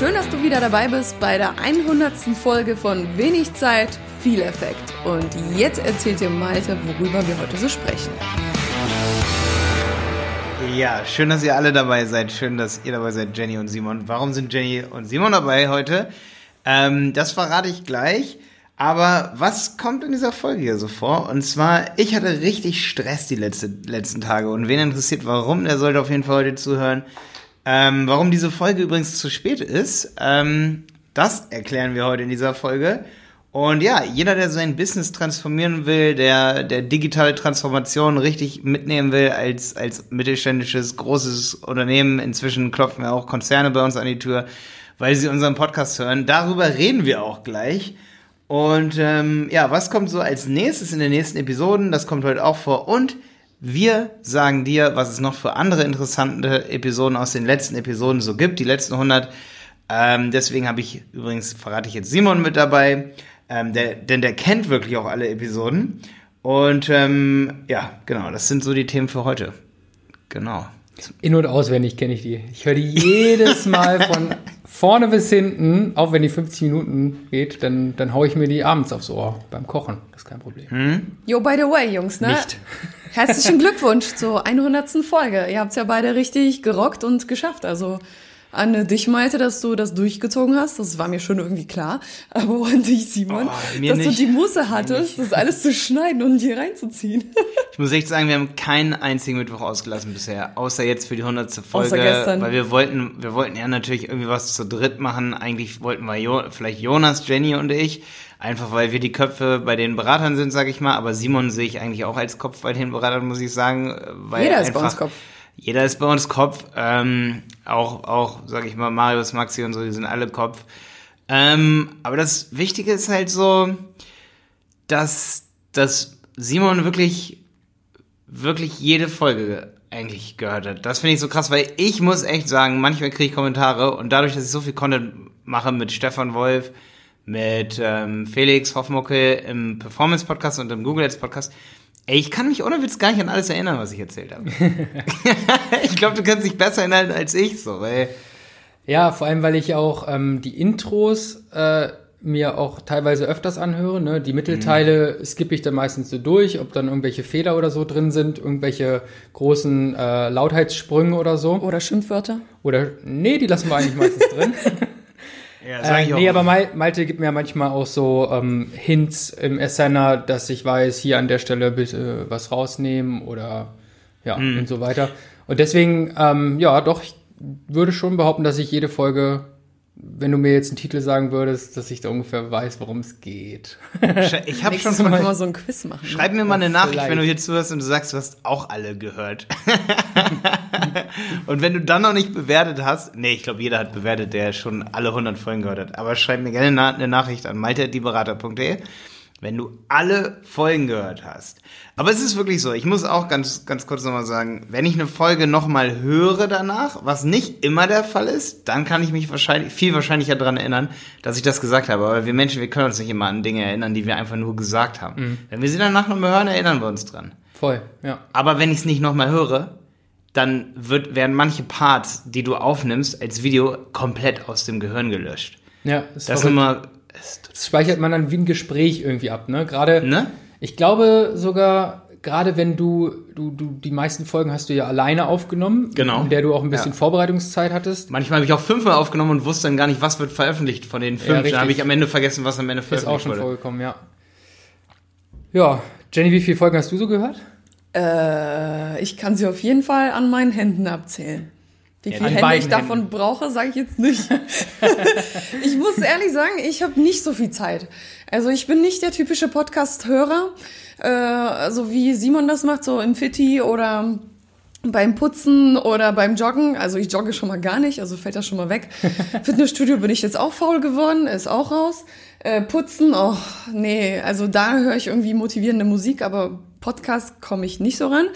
Schön, dass du wieder dabei bist bei der 100. Folge von Wenig Zeit, viel Effekt. Und jetzt erzählt dir Malte, worüber wir heute so sprechen. Ja, schön, dass ihr alle dabei seid. Schön, dass ihr dabei seid, Jenny und Simon. Warum sind Jenny und Simon dabei heute? Ähm, das verrate ich gleich. Aber was kommt in dieser Folge hier so vor? Und zwar, ich hatte richtig Stress die letzte, letzten Tage. Und wen interessiert, warum, der sollte auf jeden Fall heute zuhören. Ähm, warum diese Folge übrigens zu spät ist, ähm, das erklären wir heute in dieser Folge. Und ja, jeder, der sein Business transformieren will, der, der digitale Transformation richtig mitnehmen will als, als mittelständisches, großes Unternehmen, inzwischen klopfen ja auch Konzerne bei uns an die Tür, weil sie unseren Podcast hören. Darüber reden wir auch gleich. Und ähm, ja, was kommt so als nächstes in den nächsten Episoden? Das kommt heute auch vor. Und wir sagen dir, was es noch für andere interessante Episoden aus den letzten Episoden so gibt, die letzten 100. Ähm, deswegen habe ich übrigens, verrate ich jetzt Simon mit dabei, ähm, der, denn der kennt wirklich auch alle Episoden. Und ähm, ja, genau, das sind so die Themen für heute. Genau. In- und auswendig kenne ich die. Ich höre die jedes Mal von vorne bis hinten, auch wenn die 50 Minuten geht, dann, dann haue ich mir die abends aufs Ohr beim Kochen. Das ist kein Problem. Hm? Yo, by the way, Jungs, ne? Nicht. Herzlichen Glückwunsch zur 100. Folge. Ihr habt's ja beide richtig gerockt und geschafft. Also an dich, Malte, dass du das durchgezogen hast. Das war mir schon irgendwie klar. Aber an dich, Simon, Oh, dass nicht. du die Muße hattest, das alles zu schneiden und hier reinzuziehen. Ich muss echt sagen, wir haben keinen einzigen Mittwoch ausgelassen bisher, außer jetzt für die 100. Folge, Außer gestern. weil wir wollten, wir wollten ja natürlich irgendwie was zu dritt machen. Eigentlich wollten wir jo vielleicht Jonas, Jenny und ich, einfach weil wir die Köpfe bei den Beratern sind, sage ich mal. Aber Simon sehe ich eigentlich auch als Kopf bei den Beratern, muss ich sagen, weil Jeder ist bei uns Kopf. Jeder ist bei uns Kopf. Ähm, auch, auch, sage ich mal, Marius, Maxi und so, die sind alle Kopf. Ähm, aber das Wichtige ist halt so, dass, dass Simon wirklich wirklich jede Folge eigentlich gehört hat. Das finde ich so krass, weil ich muss echt sagen, manchmal kriege ich Kommentare und dadurch, dass ich so viel Content mache mit Stefan Wolf, mit ähm, Felix Hoffmucke im Performance-Podcast und im Google Ads Podcast, ey, ich kann mich ohne Witz gar nicht an alles erinnern, was ich erzählt habe. ich glaube, du kannst dich besser erinnern als ich, so, weil Ja, vor allem, weil ich auch ähm, die Intros äh, mir auch teilweise öfters anhöre. Ne? Die Mittelteile skippe ich dann meistens so durch, ob dann irgendwelche Fehler oder so drin sind, irgendwelche großen äh, Lautheitssprünge oder so. Oder Schimpfwörter. Oder nee, die lassen wir eigentlich meistens drin. ja, sag Äh, ich auch. nee, aber Mal Malte gibt mir ja manchmal auch so ähm, Hints im Ascender, dass ich weiß, hier an der Stelle bitte was rausnehmen oder ja Mhm. und so weiter. Und deswegen, ähm, ja, doch, ich würde schon behaupten, dass ich jede Folge, wenn du mir jetzt einen Titel sagen würdest, dass ich da ungefähr weiß, worum es geht. ich habe schon Mal wir so ein Quiz machen. Schreib mir mal eine Nachricht, vielleicht. wenn du hier zuhörst und du sagst, du hast auch alle gehört. und wenn du dann noch nicht bewertet hast, nee, ich glaube, jeder hat bewertet, der schon alle 100 Folgen gehört hat. Aber schreib mir gerne eine Nachricht an malte.dieberater.de, wenn du alle Folgen gehört hast. Aber es ist wirklich so, ich muss auch ganz, ganz kurz nochmal sagen, wenn ich eine Folge nochmal höre danach, was nicht immer der Fall ist, dann kann ich mich wahrscheinlich, viel wahrscheinlicher daran erinnern, dass ich das gesagt habe. Aber wir Menschen, wir können uns nicht immer an Dinge erinnern, die wir einfach nur gesagt haben. Wenn wir sie danach nochmal hören, erinnern wir uns dran. Voll, ja. Aber wenn ich es nicht nochmal höre, dann wird, werden manche Parts, die du aufnimmst als Video, komplett aus dem Gehirn gelöscht. Ja, ist Das ist verrückt. immer, das speichert man dann wie ein Gespräch irgendwie ab, ne? Gerade, ne? ich glaube sogar, gerade wenn du, du, du, die meisten Folgen hast du ja alleine aufgenommen, Genau. in der du auch ein bisschen Ja. Vorbereitungszeit hattest. Manchmal habe ich auch fünfmal aufgenommen und wusste dann gar nicht, was wird veröffentlicht von den fünf. richtig. dann habe ich am Ende vergessen, was am Ende Ist veröffentlicht auch schon wurde. vorgekommen, ja. Ja, Jenny, wie viele Folgen hast du so gehört? Äh, ich kann sie auf jeden Fall an meinen Händen abzählen. Wie viele Hände ich davon Händen. brauche, sage ich jetzt nicht. ich muss ehrlich sagen, ich habe nicht so viel Zeit. Also ich bin nicht der typische Podcast-Hörer, äh, so wie Simon das macht, so im Fitti oder beim Putzen oder beim Joggen. Also ich jogge schon mal gar nicht, also fällt das schon mal weg. Fitnessstudio bin ich jetzt auch faul geworden, ist auch raus. Äh, Putzen, oh nee, also da höre ich irgendwie motivierende Musik, aber Podcast komme ich nicht so ran.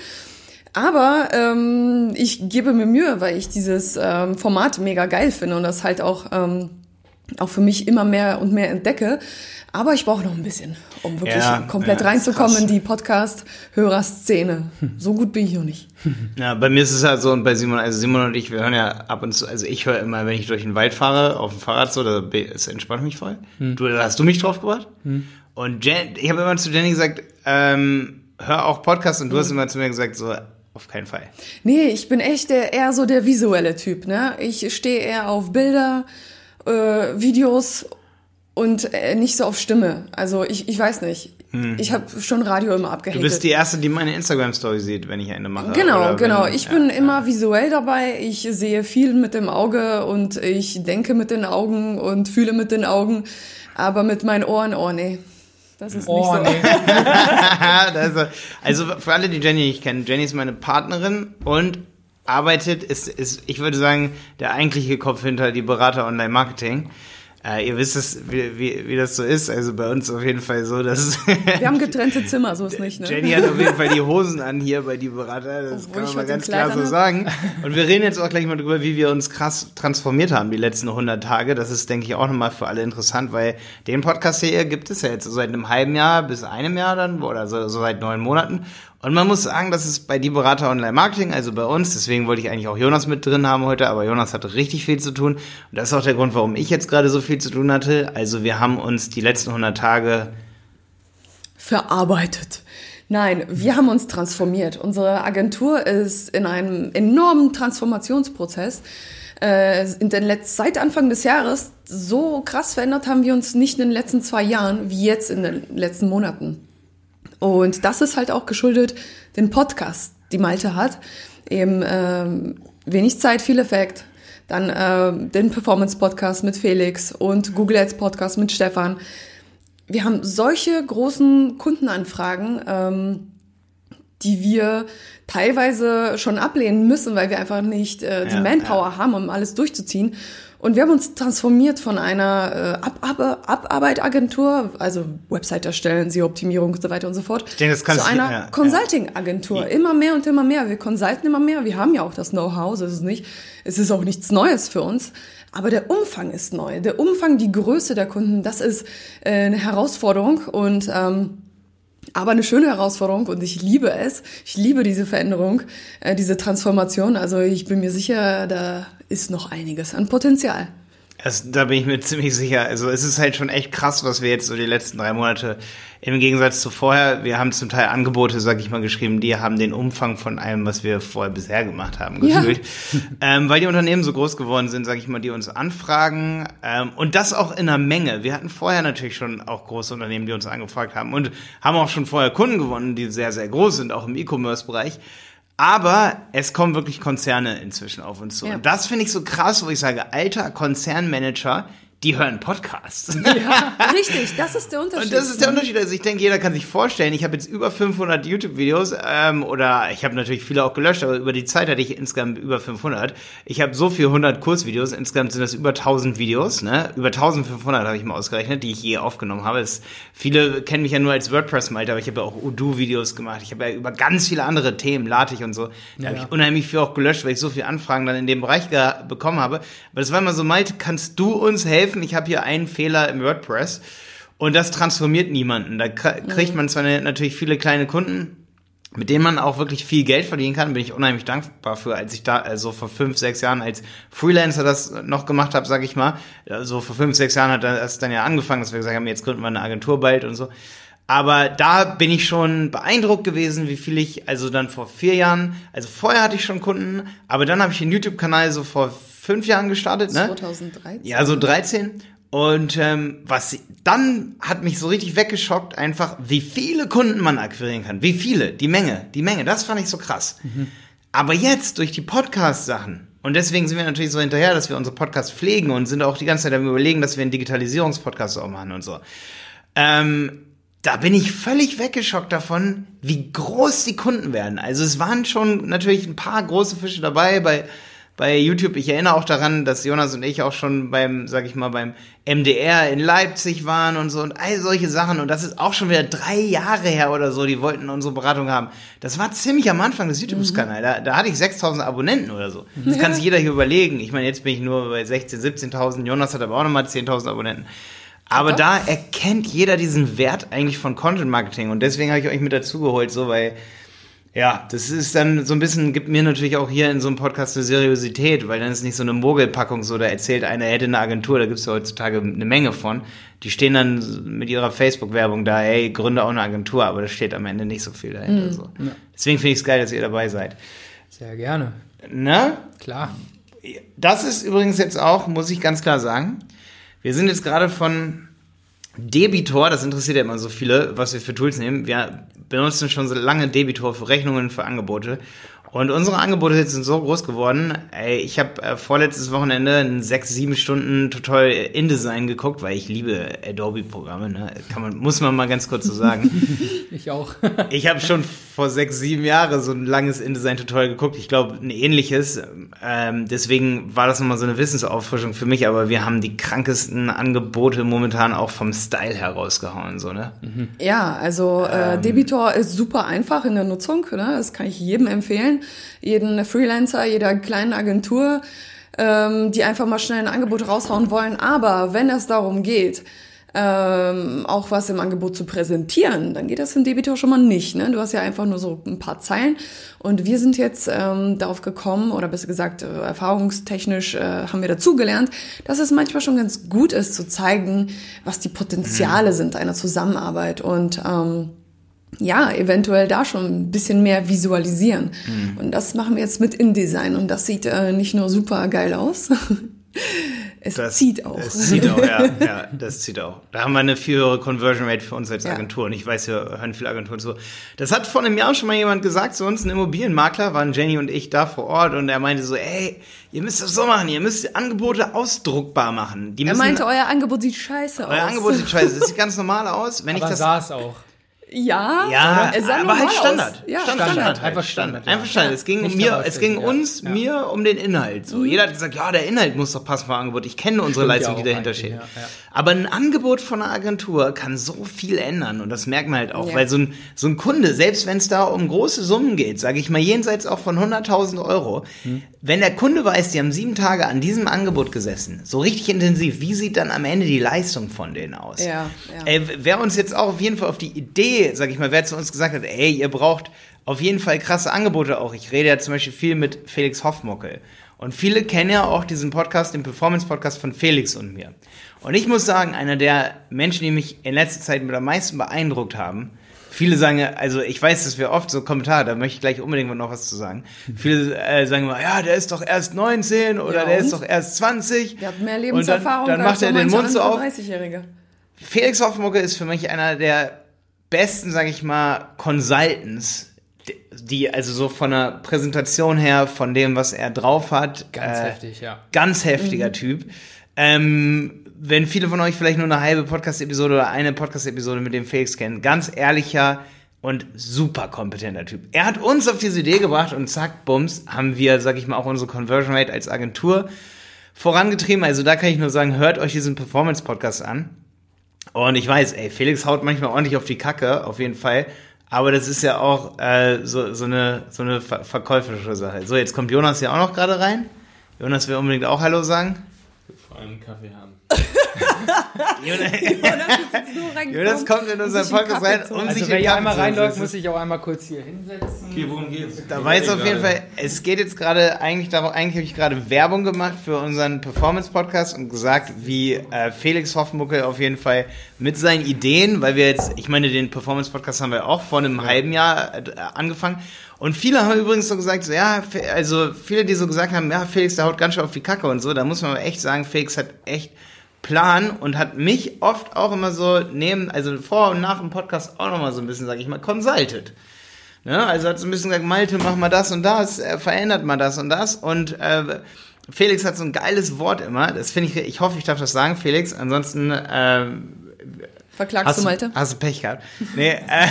Aber ähm, ich gebe mir Mühe, weil ich dieses ähm, Format mega geil finde und das halt auch ähm, auch für mich immer mehr und mehr entdecke. Aber ich brauche noch ein bisschen, um wirklich Ja, komplett ja, reinzukommen krass. in die Podcast-Hörerszene. So gut bin ich noch nicht. Ja, bei mir ist es halt so, und bei Simon, also Simon und ich, wir hören ja ab und zu, also ich höre immer, wenn ich durch den Wald fahre, auf dem Fahrrad so, da be- es entspannt mich voll. Du, da hast du mich drauf gebracht. Und Jen, ich habe immer zu Jenny gesagt, ähm, hör auch Podcasts und du hast immer zu mir gesagt, so, auf keinen Fall. Nee, ich bin echt der, eher so der visuelle Typ. Ne? Ich stehe eher auf Bilder, äh, Videos und äh, nicht so auf Stimme. Also ich, ich weiß nicht. Ich habe schon Radio immer Hm. Du bist die Erste, die meine Instagram-Story sieht, wenn ich eine mache. Genau, genau. Wenn, Ich ja, bin ja. immer visuell dabei. Ich sehe viel mit dem Auge und ich denke mit den Augen und fühle mit den Augen. Aber mit meinen Ohren, oh nee. Das ist Oh, nicht so. nee. also, also für alle, die Jenny nicht kennen, Jenny ist meine Partnerin und arbeitet, ist, ist ich würde sagen, der eigentliche Kopf hinter die Berater Online-Marketing. Äh, ihr wisst es, wie, wie, wie das so ist. Also bei uns auf jeden Fall so, dass Wir haben getrennte Zimmer, so ist nicht, ne? Jenny hat auf jeden Fall die Hosen an hier bei die Berater. Das Obwohl kann man ich mal ganz klar so sagen. Und wir reden jetzt auch gleich mal drüber, wie wir uns krass transformiert haben die letzten 100 Tage. Das ist, denke ich, auch nochmal für alle interessant, weil den Podcast hier gibt es ja jetzt so seit einem halben Jahr bis einem Jahr dann oder so, so seit neun Monaten. Und man muss sagen, dass es bei die Berater Online Marketing, also bei uns, deswegen wollte ich eigentlich auch Jonas mit drin haben heute, aber Jonas hatte richtig viel zu tun. Und das ist auch der Grund, warum ich jetzt gerade so viel zu tun hatte. Also wir haben uns die letzten 100 Tage verarbeitet. Nein, wir haben uns transformiert. Unsere Agentur ist in einem enormen Transformationsprozess. Äh, in den Letz seit Anfang des Jahres so krass verändert haben wir uns nicht in den letzten zwei Jahren wie jetzt in den letzten Monaten. Und das ist halt auch geschuldet den Podcast, die Malte hat. Eben ähm, wenig Zeit, viel Effekt. Dann ähm, den Performance-Podcast mit Felix und Google Ads Podcast mit Stefan. Wir haben solche großen Kundenanfragen, ähm, die wir teilweise schon ablehnen müssen, weil wir einfach nicht äh, die Ja, Manpower haben, um alles durchzuziehen. Und wir haben uns transformiert von einer äh, Ab Ab Abarbeitagentur, also Website erstellen, SEO-Optimierung und so weiter und so fort, denke, das kannst zu einer ja, ja. Consulting-Agentur. Immer mehr und immer mehr. Wir consulten immer mehr. Wir haben ja auch das Know-how, so ist es nicht. Es ist auch nichts Neues für uns. Aber der Umfang ist neu. Der Umfang, die Größe der Kunden, das ist äh, eine Herausforderung und ähm, aber eine schöne Herausforderung und ich liebe es. Ich liebe diese Veränderung, äh, diese Transformation. Also ich bin mir sicher, da ist noch einiges an Potenzial. Das, da bin ich mir ziemlich sicher. Also es ist halt schon echt krass, was wir jetzt so die letzten drei Monate im Gegensatz zu vorher, wir haben zum Teil Angebote, sag ich mal, geschrieben, die haben den Umfang von allem, was wir vorher bisher gemacht haben, Ja. gefühlt. Ähm, weil die Unternehmen so groß geworden sind, sag ich mal, die uns anfragen. Ähm, und das auch in einer Menge. Wir hatten vorher natürlich schon auch große Unternehmen, die uns angefragt haben und haben auch schon vorher Kunden gewonnen, die sehr, sehr groß sind, auch im E-Commerce-Bereich. Aber es kommen wirklich Konzerne inzwischen auf uns zu. Ja. Und das finde ich so krass, wo ich sage, alter Konzernmanager, die hören Podcasts. Richtig, das ist der Unterschied. Und das ist der Unterschied. Also ich denke, jeder kann sich vorstellen, ich habe jetzt über 500 YouTube-Videos ähm, oder ich habe natürlich viele auch gelöscht, aber über die Zeit hatte ich insgesamt über 500. Ich habe so viel 100 Kursvideos, insgesamt sind das über 1000 Videos, ne? Über 1500 habe ich mal ausgerechnet, die ich je aufgenommen habe. Es, viele kennen mich ja nur als WordPress-Malte, aber ich habe ja auch Udo-Videos gemacht. Ich habe ja über ganz viele andere Themen, Latich und so, da habe ich unheimlich viel auch gelöscht, weil ich so viele Anfragen dann in dem Bereich bekommen habe. Aber das war immer so, Malte, kannst du uns helfen? Ich habe hier einen Fehler im WordPress. Und das transformiert niemanden. Da kr- kriegt man zwar ne- natürlich viele kleine Kunden, mit denen man auch wirklich viel Geld verdienen kann, bin ich unheimlich dankbar für, als ich da also vor fünf, sechs Jahren als Freelancer das noch gemacht habe, sag ich mal. Also vor fünf, sechs Jahren hat das dann ja angefangen, dass wir gesagt haben, jetzt gründen wir eine Agentur bald und so. Aber da bin ich schon beeindruckt gewesen, wie viel ich, also dann vor vier Jahren, also vorher hatte ich schon Kunden, aber dann habe ich den YouTube-Kanal so vor fünf Jahren gestartet, ne? 2013. Ja, so 13. Und ähm, was dann hat mich so richtig weggeschockt, einfach, wie viele Kunden man akquirieren kann. Wie viele, die Menge, die Menge, das fand ich so krass. Aber jetzt durch die Podcast-Sachen, und deswegen sind wir natürlich so hinterher, dass wir unsere Podcasts pflegen und sind auch die ganze Zeit am überlegen, dass wir einen Digitalisierungspodcast auch machen und so. Ähm, da bin ich völlig weggeschockt davon, wie groß die Kunden werden. Also es waren schon natürlich ein paar große Fische dabei bei bei YouTube. Ich erinnere auch daran, dass Jonas und ich auch schon beim, sag ich mal, beim MDR in Leipzig waren und so und all solche Sachen. Und das ist auch schon wieder drei Jahre her oder so. Die wollten unsere Beratung haben. Das war ziemlich am Anfang des YouTube-Kanals. Da, da hatte ich 6000 Abonnenten oder so. Das kann sich jeder hier überlegen. Ich meine, jetzt bin ich nur bei 16, 17.000. Jonas hat aber auch nochmal 10.000 Abonnenten. Aber Doch. da erkennt jeder diesen Wert eigentlich von Content Marketing. Und deswegen habe ich euch mit dazugeholt, so, weil ja, das ist dann so ein bisschen, gibt mir natürlich auch hier in so einem Podcast eine Seriosität, weil dann ist nicht so eine Mogelpackung so, da erzählt einer, er hätte eine Agentur, da gibt's ja heutzutage eine Menge von. Die stehen dann mit ihrer Facebook-Werbung da, ey, gründe auch eine Agentur, aber da steht am Ende nicht so viel dahinter. So. Deswegen finde ich es geil, dass ihr dabei seid. Sehr gerne. Ne? Klar. Das ist übrigens jetzt auch, muss ich ganz klar sagen, wir sind jetzt gerade von Debitor, das interessiert ja immer so viele, was wir für Tools nehmen. Wir benutzen schon so lange Debitor für Rechnungen, für Angebote. Und unsere Angebote jetzt sind so groß geworden. Ey, ich habe äh, vorletztes Wochenende ein sechs, sieben Stunden Tutorial InDesign geguckt, weil ich liebe Adobe-Programme. Ne? Kann man, muss man mal ganz kurz so sagen. Ich auch. Ich habe schon vor sechs, sieben Jahren so ein langes InDesign-Tutorial geguckt. Ich glaube, ein ähnliches. Ähm, deswegen war das nochmal so eine Wissensauffrischung für mich. Aber wir haben die krankesten Angebote momentan auch vom Style herausgehauen. So, ne? Ja, also Ähm. äh, Debitor ist super einfach in der Nutzung. Ne? Das kann ich jedem empfehlen. Jeden Freelancer, jeder kleinen Agentur, ähm, die einfach mal schnell ein Angebot raushauen wollen. Aber wenn es darum geht, ähm, auch was im Angebot zu präsentieren, dann geht das in Debitor schon mal nicht. Ne? Du hast ja einfach nur so ein paar Zeilen. Und wir sind jetzt ähm, darauf gekommen, oder besser gesagt, äh, erfahrungstechnisch äh, haben wir dazugelernt, dass es manchmal schon ganz gut ist zu zeigen, was die Potenziale sind einer Zusammenarbeit. Und ähm, ja, eventuell da schon ein bisschen mehr visualisieren. Und das machen wir jetzt mit InDesign und das sieht äh, nicht nur super geil aus, es Das, zieht auch. Es zieht auch, ja, ja, das zieht auch. Da haben wir eine viel höhere Conversion Rate für uns als Ja. Agentur. Und ich weiß, wir hören viele Agenturen zu. Das hat vor einem Jahr schon mal jemand gesagt zu uns, ein Immobilienmakler, waren Jenny und ich da vor Ort und er meinte so, ey, ihr müsst das so machen, ihr müsst Angebote ausdruckbar machen. Die er meinte, euer Angebot sieht scheiße aus. euer Angebot sieht scheiße, das sieht ganz normal aus. Wenn Aber ich das sah es auch. Ja, ja, es sah aber halt Standard. Ja, Standard, Standard. halt. Einfach Standard, ja. Einfach Standard. Es ging um mir, es ging ja. uns, Ja. mir um den Inhalt. So, jeder hat gesagt, ja, der Inhalt muss doch passen vom Angebot. Ich kenne unsere Stimmt ja Leistung, die dahinter steht. ja, ja. Aber ein Angebot von einer Agentur kann so viel ändern und das merkt man halt auch, Ja. weil so ein, so ein Kunde, selbst wenn es da um große Summen geht, sage ich mal jenseits auch von 100.000 Euro, Hm. wenn der Kunde weiß, die haben sieben Tage an diesem Angebot gesessen, so richtig intensiv, wie sieht dann am Ende die Leistung von denen aus? Ja, ja. Ey, wer uns jetzt auch auf jeden Fall auf die Idee, sag ich mal, wer zu uns gesagt hat, ey, ihr braucht auf jeden Fall krasse Angebote auch. Ich rede ja zum Beispiel viel mit Felix Hoffmuckel. Und viele kennen ja auch diesen Podcast, den Performance-Podcast von Felix und mir. Und ich muss sagen, einer der Menschen, die mich in letzter Zeit mit am meisten beeindruckt haben, viele sagen, ja, also ich weiß, dass wir oft so Kommentare, da möchte ich gleich unbedingt noch was zu sagen. Viele äh, sagen immer, ja, der ist doch erst 19 oder Ja, der und? ist doch erst 20. Der hat mehr Und Lebenserfahrung dann, dann macht als er den Mund so auf. 30-Jährige. Felix Hoffmucke ist für mich einer der besten, sag ich mal, Consultants, die- also so von der Präsentation her, von dem, was er drauf hat, Ganz äh, heftig, ja. ganz heftiger Typ. Ähm, wenn viele von euch vielleicht nur eine halbe Podcast-Episode oder eine Podcast-Episode mit dem Felix kennen, ganz ehrlicher und super kompetenter Typ. Er hat uns auf diese Idee gebracht und zack, bums, haben wir, sag ich mal, auch unsere Conversion Rate als Agentur vorangetrieben. Also da kann ich nur sagen, hört euch diesen Performance-Podcast an. Und ich weiß, ey, Felix haut manchmal ordentlich auf die Kacke, auf jeden Fall. Aber das ist ja auch äh, so, so eine, so eine ver verkäuferische Sache. So, jetzt kommt Jonas ja auch noch gerade rein. Jonas will unbedingt auch Hallo sagen. Vor allem Kaffee haben. Jonas, Jonas, Jonas kommt in unseren Podcast rein, um Also sich hier Kaffee einmal reinläuft, muss sich auch einmal kurz hier hinsetzen. Okay, worum geht's? Da weiß auf jeden Fall, es geht jetzt gerade eigentlich darum, eigentlich habe ich gerade Werbung gemacht für unseren Performance-Podcast und gesagt, wie äh, Felix Hoffmuckel auf jeden Fall mit seinen Ideen, weil wir jetzt, ich meine, den Performance-Podcast haben wir auch vor einem halben Jahr äh, angefangen. Und viele haben übrigens so gesagt, so, ja, also viele, die so gesagt haben, ja, Felix, der haut ganz schön auf die Kacke und so, da muss man aber echt sagen, Felix hat echt Plan und hat mich oft auch immer so neben, also vor und nach dem Podcast auch nochmal so ein bisschen, sag ich mal, consulted. Ne? Also hat so ein bisschen gesagt, Malte, mach mal das und das, äh, verändert mal das und das. Und äh, Felix hat so ein geiles Wort immer. Das finde ich, ich hoffe, ich darf das sagen, Felix. Ansonsten, äh, Verklagst hast du Malte? Hast du Pech gehabt? Nee, äh,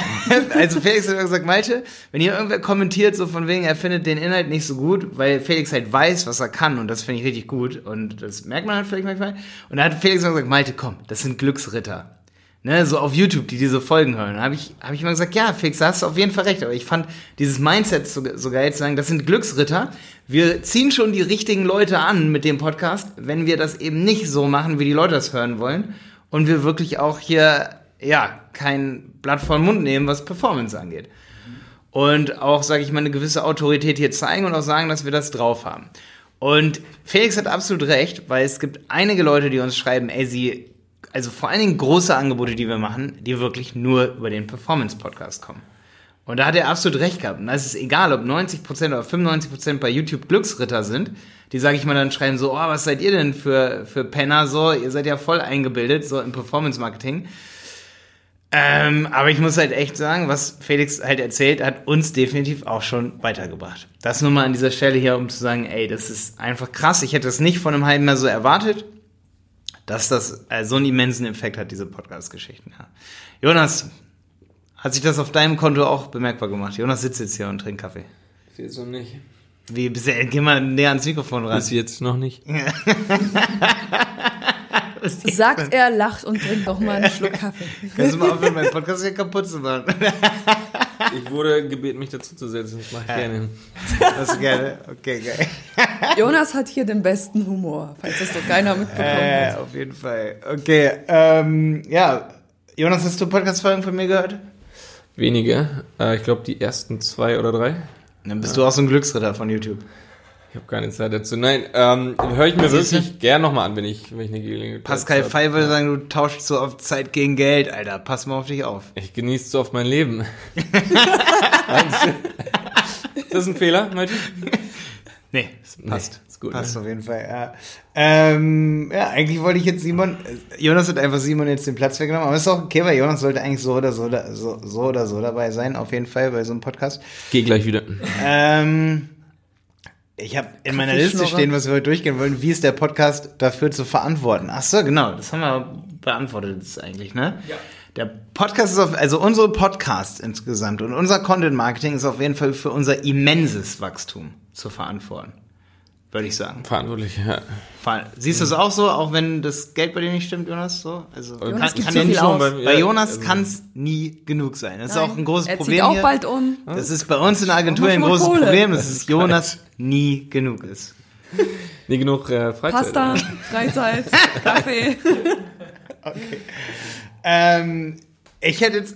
also Felix hat gesagt, Malte, wenn hier irgendwer kommentiert, so von wegen, er findet den Inhalt nicht so gut, weil Felix halt weiß, was er kann und das finde ich richtig gut und das merkt man halt vielleicht manchmal. Und da hat Felix immer gesagt, Malte, komm, das sind Glücksritter. Ne, so auf YouTube, die diese Folgen hören. Da habe ich, hab ich immer gesagt, ja, Felix, da hast du auf jeden Fall recht. Aber ich fand dieses Mindset so, so geil zu sagen, das sind Glücksritter. Wir ziehen schon die richtigen Leute an mit dem Podcast, wenn wir das eben nicht so machen, wie die Leute das hören wollen. Und wir wirklich auch hier, ja, kein Blatt vor den Mund nehmen, was Performance angeht. Und auch, sage ich mal, eine gewisse Autorität hier zeigen und auch sagen, dass wir das drauf haben. Und Felix hat absolut recht, weil es gibt einige Leute, die uns schreiben, ey, sie also vor allen Dingen große Angebote, die wir machen, die wirklich nur über den Performance-Podcast kommen. Und da hat er absolut recht gehabt. Und da ist es egal, ob 90% oder 95% bei YouTube Glücksritter sind, die, sage ich mal, dann schreiben so, oh, was seid ihr denn für, für Penner so? Ihr seid ja voll eingebildet, so im Performance-Marketing. Ähm, aber ich muss halt echt sagen, was Felix halt erzählt, hat uns definitiv auch schon weitergebracht. Das nur mal an dieser Stelle hier, um zu sagen, ey, das ist einfach krass. Ich hätte das nicht von einem halben Jahr so erwartet, dass das äh, so einen immensen Effekt hat, diese Podcast-Geschichten. Ja. Jonas, hat sich das auf deinem Konto auch bemerkbar gemacht? Jonas sitzt jetzt hier und trinkt Kaffee. Bis jetzt noch nicht. Wie, bist du, geh mal näher ans Mikrofon ran. Bis jetzt noch nicht. Sagt er, lacht und trinkt noch mal einen Schluck Kaffee. Kannst du mal aufhören, meinen Podcast hier kaputt zu machen? Ich wurde gebeten, mich dazu zu setzen. Das mache ich gerne. Das ist gerne. Okay, geil. Jonas hat hier den besten Humor, falls das doch keiner mitbekommen Äh, hat. auf jeden Fall. Okay, ähm, ja. Jonas, hast du Podcast-Folgen von mir gehört? Wenige. Äh, ich glaube, die ersten zwei oder drei. Dann bist du auch so ein Glücksritter von YouTube. Ich habe keine Zeit dazu. Nein, ähm, höre ich mir Siehste? wirklich gern nochmal an, wenn ich, wenn ich eine Gelegenheit Pascal hab. Fey würde sagen, du tauschst so oft Zeit gegen Geld, Alter. Pass mal auf dich auf. Ich genieße so oft mein Leben. Ist das ein Fehler, Malte? Nee, passt. Gut, Passt ne? auf jeden Fall, ja. Ähm, ja, eigentlich wollte ich jetzt Simon, äh, Jonas hat einfach Simon jetzt den Platz weggenommen, aber ist auch okay, weil Jonas sollte eigentlich so oder so, da- so, so oder so dabei sein, auf jeden Fall bei so einem Podcast. Geh gleich wieder. Ähm, ich habe in meiner Liste stehen, was wir heute durchgehen wollen. Wie ist der Podcast dafür zu verantworten? Ach so, genau, das haben wir beantwortet jetzt eigentlich, ne? Ja. Der Podcast ist auf, also unsere Podcast insgesamt und unser Content Marketing ist auf jeden Fall für unser immenses Wachstum zu verantworten. Würde ich sagen. Verantwortlich, ja. Ver- Siehst du es auch so, auch wenn das Geld bei dir nicht stimmt, Jonas? So? Also Jonas kann zu ja nicht aus. bei, bei Jonas also- kann es nie genug sein. Das ist Nein, auch ein großes er Problem zieht auch hier. bald um. Das ist bei uns in der Agentur ein großes Kohle. Problem, dass es Jonas nie genug ist. Nie genug äh, Freizeit. Pasta, oder? Freizeit, Kaffee. Ähm, ich hätte jetzt.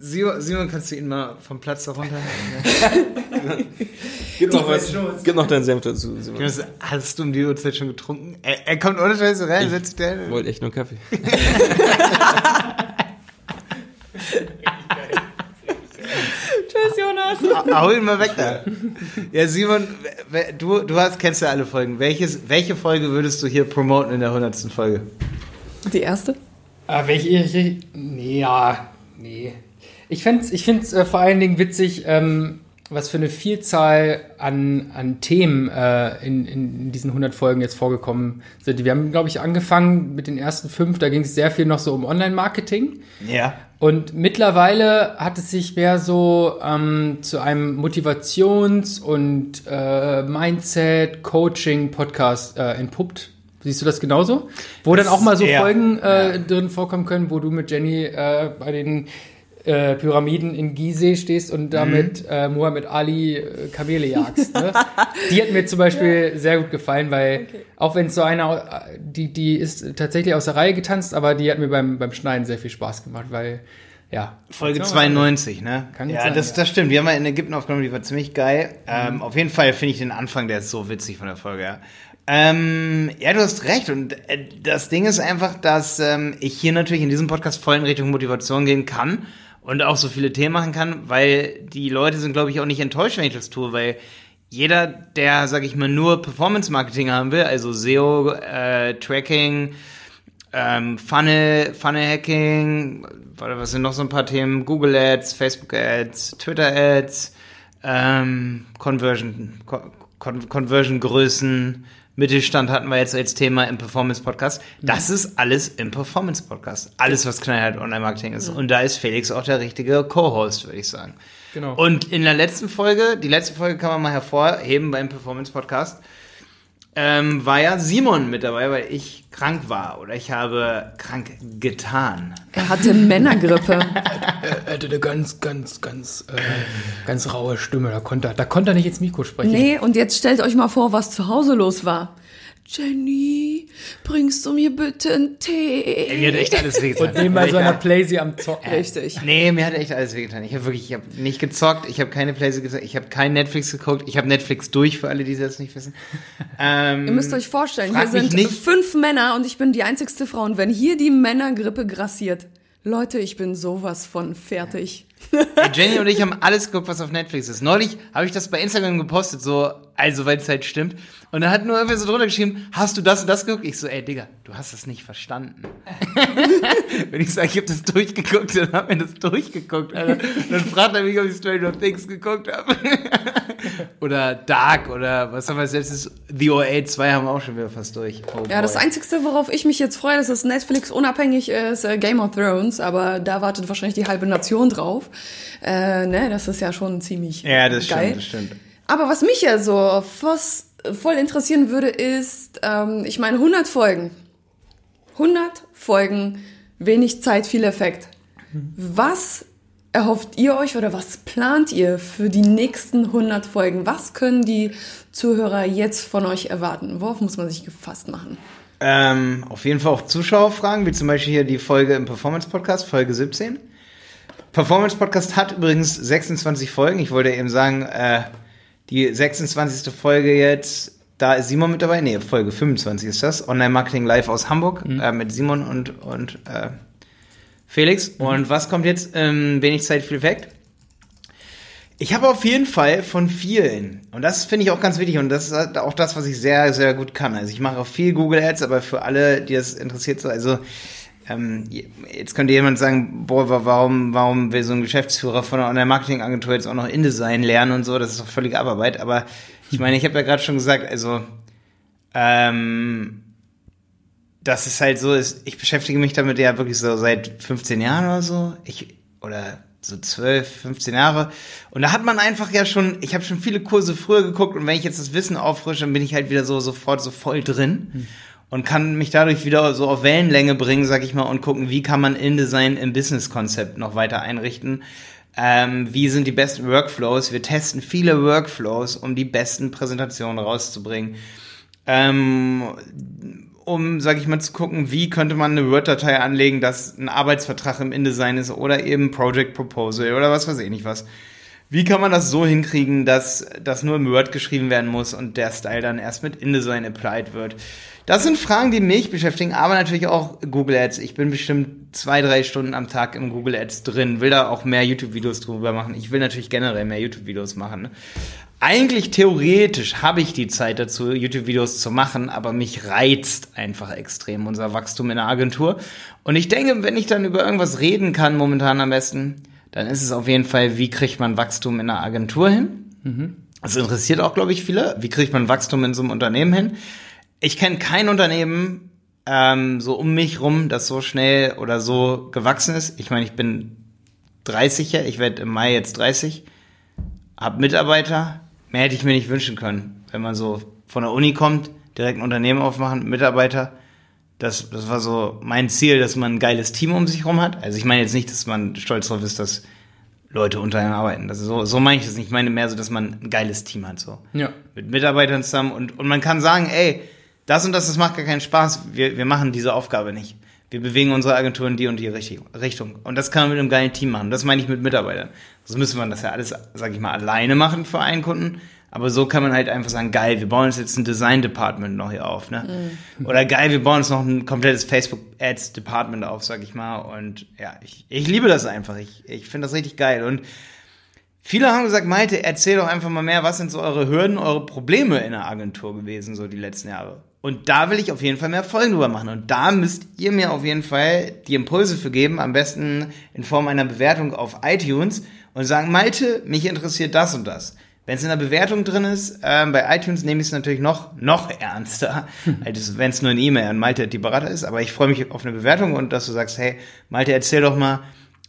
Simon, Simon, kannst du ihn mal vom Platz da runter? Gib noch was. Gib noch deinen Senf dazu. Simon. Hast du um die Uhrzeit schon getrunken? Er, er kommt ohne Scheiße rein, setzt sich da hin. Wollte echt nur Kaffee. Tschüss, Jonas. Hau ihn mal weg da. Ja, Simon, du, du hast, kennst ja alle Folgen. Welches, welche Folge würdest du hier promoten in der 100. Folge? Die erste? Äh, welche, nee, ja, nee. Ich find's, ich find's äh, vor allen Dingen witzig, ähm, was für eine Vielzahl an, an Themen äh, in, in diesen 100 Folgen jetzt vorgekommen sind. Wir haben, glaube ich, angefangen mit den ersten fünf, da ging es sehr viel noch so um Online-Marketing. Ja. Und mittlerweile hat es sich mehr so ähm, zu einem Motivations- und äh, Mindset-Coaching-Podcast äh, entpuppt. Siehst du das genauso? Wo dann auch mal so Folgen äh, ja. drin vorkommen können, wo du mit Jenny äh, bei den äh, Pyramiden in Gizeh stehst und damit äh, Muhammad Ali äh, Kamele jagst. Ne? die hat mir zum Beispiel sehr gut gefallen, weil auch wenn es so einer, äh, die, die ist tatsächlich aus der Reihe getanzt, aber die hat mir beim, beim Schneiden sehr viel Spaß gemacht, weil, ja. Folge 92, ne? Kann ja, sein, das, ja. das stimmt. Die haben wir in Ägypten aufgenommen, die war ziemlich geil. Ähm, auf jeden Fall finde ich den Anfang, der ist so witzig von der Folge, ja. Ähm, ja, du hast recht. Und äh, das Ding ist einfach, dass ähm, ich hier natürlich in diesem Podcast voll in Richtung Motivation gehen kann und auch so viele Themen machen kann, weil die Leute sind, glaube ich, auch nicht enttäuscht, wenn ich das tue, weil jeder, der, sag ich mal, nur Performance-Marketing haben will, also SEO, äh, Tracking, ähm, Funnel, Funnel-Hacking, was sind noch so ein paar Themen? Google Ads, Facebook Ads, Twitter Ads, ähm, Conversion, Con Conversion-Größen, Mittelstand hatten wir jetzt als Thema im Performance-Podcast. Das ist alles im Performance-Podcast. Alles, was knallhart Online-Marketing ist. Und da ist Felix auch der richtige Co-Host, würde ich sagen. Genau. Und in der letzten Folge, die letzte Folge kann man mal hervorheben beim Performance-Podcast, ähm, war ja Simon mit dabei, weil ich krank war oder ich habe krank getan. Er hatte Männergrippe. Er hatte eine ganz, ganz, ganz, äh, ganz raue Stimme. Da konnte, er- da konnte er nicht ins Mikro sprechen. Nee, und jetzt stellt euch mal vor, was zu Hause los war. Jenny, bringst du mir bitte einen Tee? Mir hat echt alles wehgetan. Nebenbei so einer Playsee am Zocken. Richtig. Nee, mir hat echt alles wehgetan. Ich habe wirklich, ich habe nicht gezockt, ich habe keine Playsee gezockt, ich habe kein Netflix geguckt, ich habe Netflix durch, für alle, die es jetzt nicht wissen. Ähm, Ihr müsst euch vorstellen, hier sind nicht. fünf Männer und ich bin die einzigste Frau. Und wenn hier die Männergrippe grassiert, Leute, ich bin sowas von fertig. Ey, Jenny und ich haben alles geguckt, was auf Netflix ist. Neulich habe ich das bei Instagram gepostet, so, also weil es halt stimmt. Und da hat nur irgendwer so drunter geschrieben, hast du das und das geguckt? Ich so, ey Digga, du hast das nicht verstanden. Wenn ich sage, ich habe das durchgeguckt, dann hab mir das durchgeguckt, Alter. Dann fragt er mich, ob ich Stranger Things geguckt habe. oder Dark oder was haben wir als letztes? The OA 2 haben wir auch schon wieder fast durch. Oh Ja, das boy. Einzigste, worauf ich mich jetzt freue, dass es Netflix unabhängig ist, äh, Game of Thrones, aber da wartet wahrscheinlich die halbe Nation drauf. Äh, ne, das ist ja schon ziemlich Ja, das geil. stimmt, das stimmt. Aber was mich ja so fast voll interessieren würde, ist, ähm, ich meine, 100 Folgen. 100 Folgen, wenig Zeit, viel Effekt. Was erhofft ihr euch oder was plant ihr für die nächsten 100 Folgen? Was können die Zuhörer jetzt von euch erwarten? Worauf muss man sich gefasst machen? Ähm, auf jeden Fall auch Zuschauerfragen, wie zum Beispiel hier die Folge im Performance-Podcast, Folge 17. Performance-Podcast hat übrigens 26 Folgen. Ich wollte eben sagen, äh, die 26. Folge jetzt, da ist Simon mit dabei. Nee, Folge 25 ist das. Online-Marketing live aus Hamburg äh, mit Simon und, und äh, Felix. Und was kommt jetzt? Ähm, wenig Zeit, viel Effekt. Ich habe auf jeden Fall von vielen, und das finde ich auch ganz wichtig, und das ist auch das, was ich sehr, sehr gut kann. Also ich mache auch viel Google Ads, aber für alle, die das interessiert, so, also jetzt könnte jemand sagen, boah, wa- warum, warum will so ein Geschäftsführer von einer Online-Marketing-Agentur jetzt auch noch InDesign lernen und so, das ist doch völlige Abarbeit. Aber ich meine, ich habe ja gerade schon gesagt, also ähm, dass es halt so ist, ich beschäftige mich damit ja wirklich so seit 15 Jahren oder so. Ich, oder so 12, 15 Jahre. Und da hat man einfach ja schon, ich habe schon viele Kurse früher geguckt und wenn ich jetzt das Wissen auffrische, dann bin ich halt wieder so sofort so voll drin und kann mich dadurch wieder so auf Wellenlänge bringen, sag ich mal, und gucken, wie kann man InDesign im Business-Konzept noch weiter einrichten. Ähm, wie sind die besten Workflows? Wir testen viele Workflows, um die besten Präsentationen rauszubringen. Ähm, um, sag ich mal, zu gucken, wie könnte man eine Word-Datei anlegen, dass ein Arbeitsvertrag im InDesign ist oder eben Project Proposal oder was weiß ich nicht was. Wie kann man das so hinkriegen, dass das nur im Word geschrieben werden muss und der Style dann erst mit InDesign applied wird? Das sind Fragen, die mich beschäftigen, aber natürlich auch Google Ads. Ich bin bestimmt zwei, drei Stunden am Tag im Google Ads drin, will da auch mehr YouTube-Videos drüber machen. Ich will natürlich generell mehr YouTube-Videos machen. Eigentlich theoretisch habe ich die Zeit dazu, YouTube-Videos zu machen, aber mich reizt einfach extrem unser Wachstum in der Agentur. Und ich denke, wenn ich dann über irgendwas reden kann, momentan am besten, dann ist es auf jeden Fall, wie kriegt man Wachstum in der Agentur hin? Das interessiert auch, glaube ich, viele. Wie kriegt man Wachstum in so einem Unternehmen hin? Ich kenne kein Unternehmen ähm, so um mich rum, das so schnell oder so gewachsen ist. Ich meine, ich bin 30 ja, ich werde im Mai jetzt 30, hab Mitarbeiter. Mehr hätte ich mir nicht wünschen können, wenn man so von der Uni kommt, direkt ein Unternehmen aufmachen, Mitarbeiter. Das, das war so mein Ziel, dass man ein geiles Team um sich rum hat. Also ich meine jetzt nicht, dass man stolz drauf ist, dass Leute unter einem arbeiten. Das so, so meine ich das nicht. Ich meine mehr so, dass man ein geiles Team hat. So Ja. mit Mitarbeitern zusammen und, und man kann sagen, ey, das und das, das macht gar keinen Spaß, wir, wir machen diese Aufgabe nicht. Wir bewegen unsere Agentur in die und die Richtung. Und das kann man mit einem geilen Team machen. Das meine ich mit Mitarbeitern. So müsste man das ja alles, sag ich mal, alleine machen für einen Kunden. Aber so kann man halt einfach sagen, geil, wir bauen uns jetzt ein Design-Department noch hier auf, ne? Oder geil, wir bauen uns noch ein komplettes Facebook-Ads-Department auf, sag ich mal. Und ja, ich, ich liebe das einfach. Ich, ich finde das richtig geil. Und Viele haben gesagt, Malte, erzähl doch einfach mal mehr, was sind so eure Hürden, eure Probleme in der Agentur gewesen, so die letzten Jahre. Und da will ich auf jeden Fall mehr Folgen drüber machen. Und da müsst ihr mir auf jeden Fall die Impulse für geben, am besten in Form einer Bewertung auf iTunes und sagen, Malte, mich interessiert das und das. Wenn es in der Bewertung drin ist, ähm, bei iTunes nehme ich es natürlich noch, noch ernster, als wenn es nur eine E-Mail an Malte die Berater ist. Aber ich freue mich auf eine Bewertung und dass du sagst, hey, Malte, erzähl doch mal,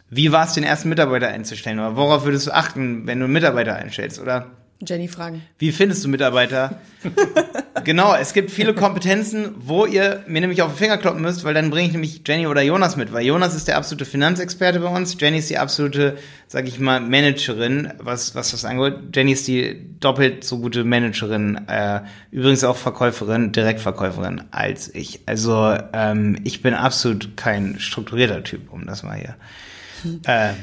wie war es, den ersten Mitarbeiter einzustellen? Oder worauf würdest du achten, wenn du einen Mitarbeiter einstellst? Oder Jenny fragen. wie findest du Mitarbeiter? genau, es gibt viele Kompetenzen, wo ihr mir nämlich auf den Finger kloppen müsst, weil dann bringe ich nämlich Jenny oder Jonas mit, weil Jonas ist der absolute Finanzexperte bei uns, Jenny ist die absolute, sag ich mal, Managerin, was, was das angeht. Jenny ist die doppelt so gute Managerin, äh, übrigens auch Verkäuferin, Direktverkäuferin als ich. Also ähm, ich bin absolut kein strukturierter Typ, um das mal hier. Äh,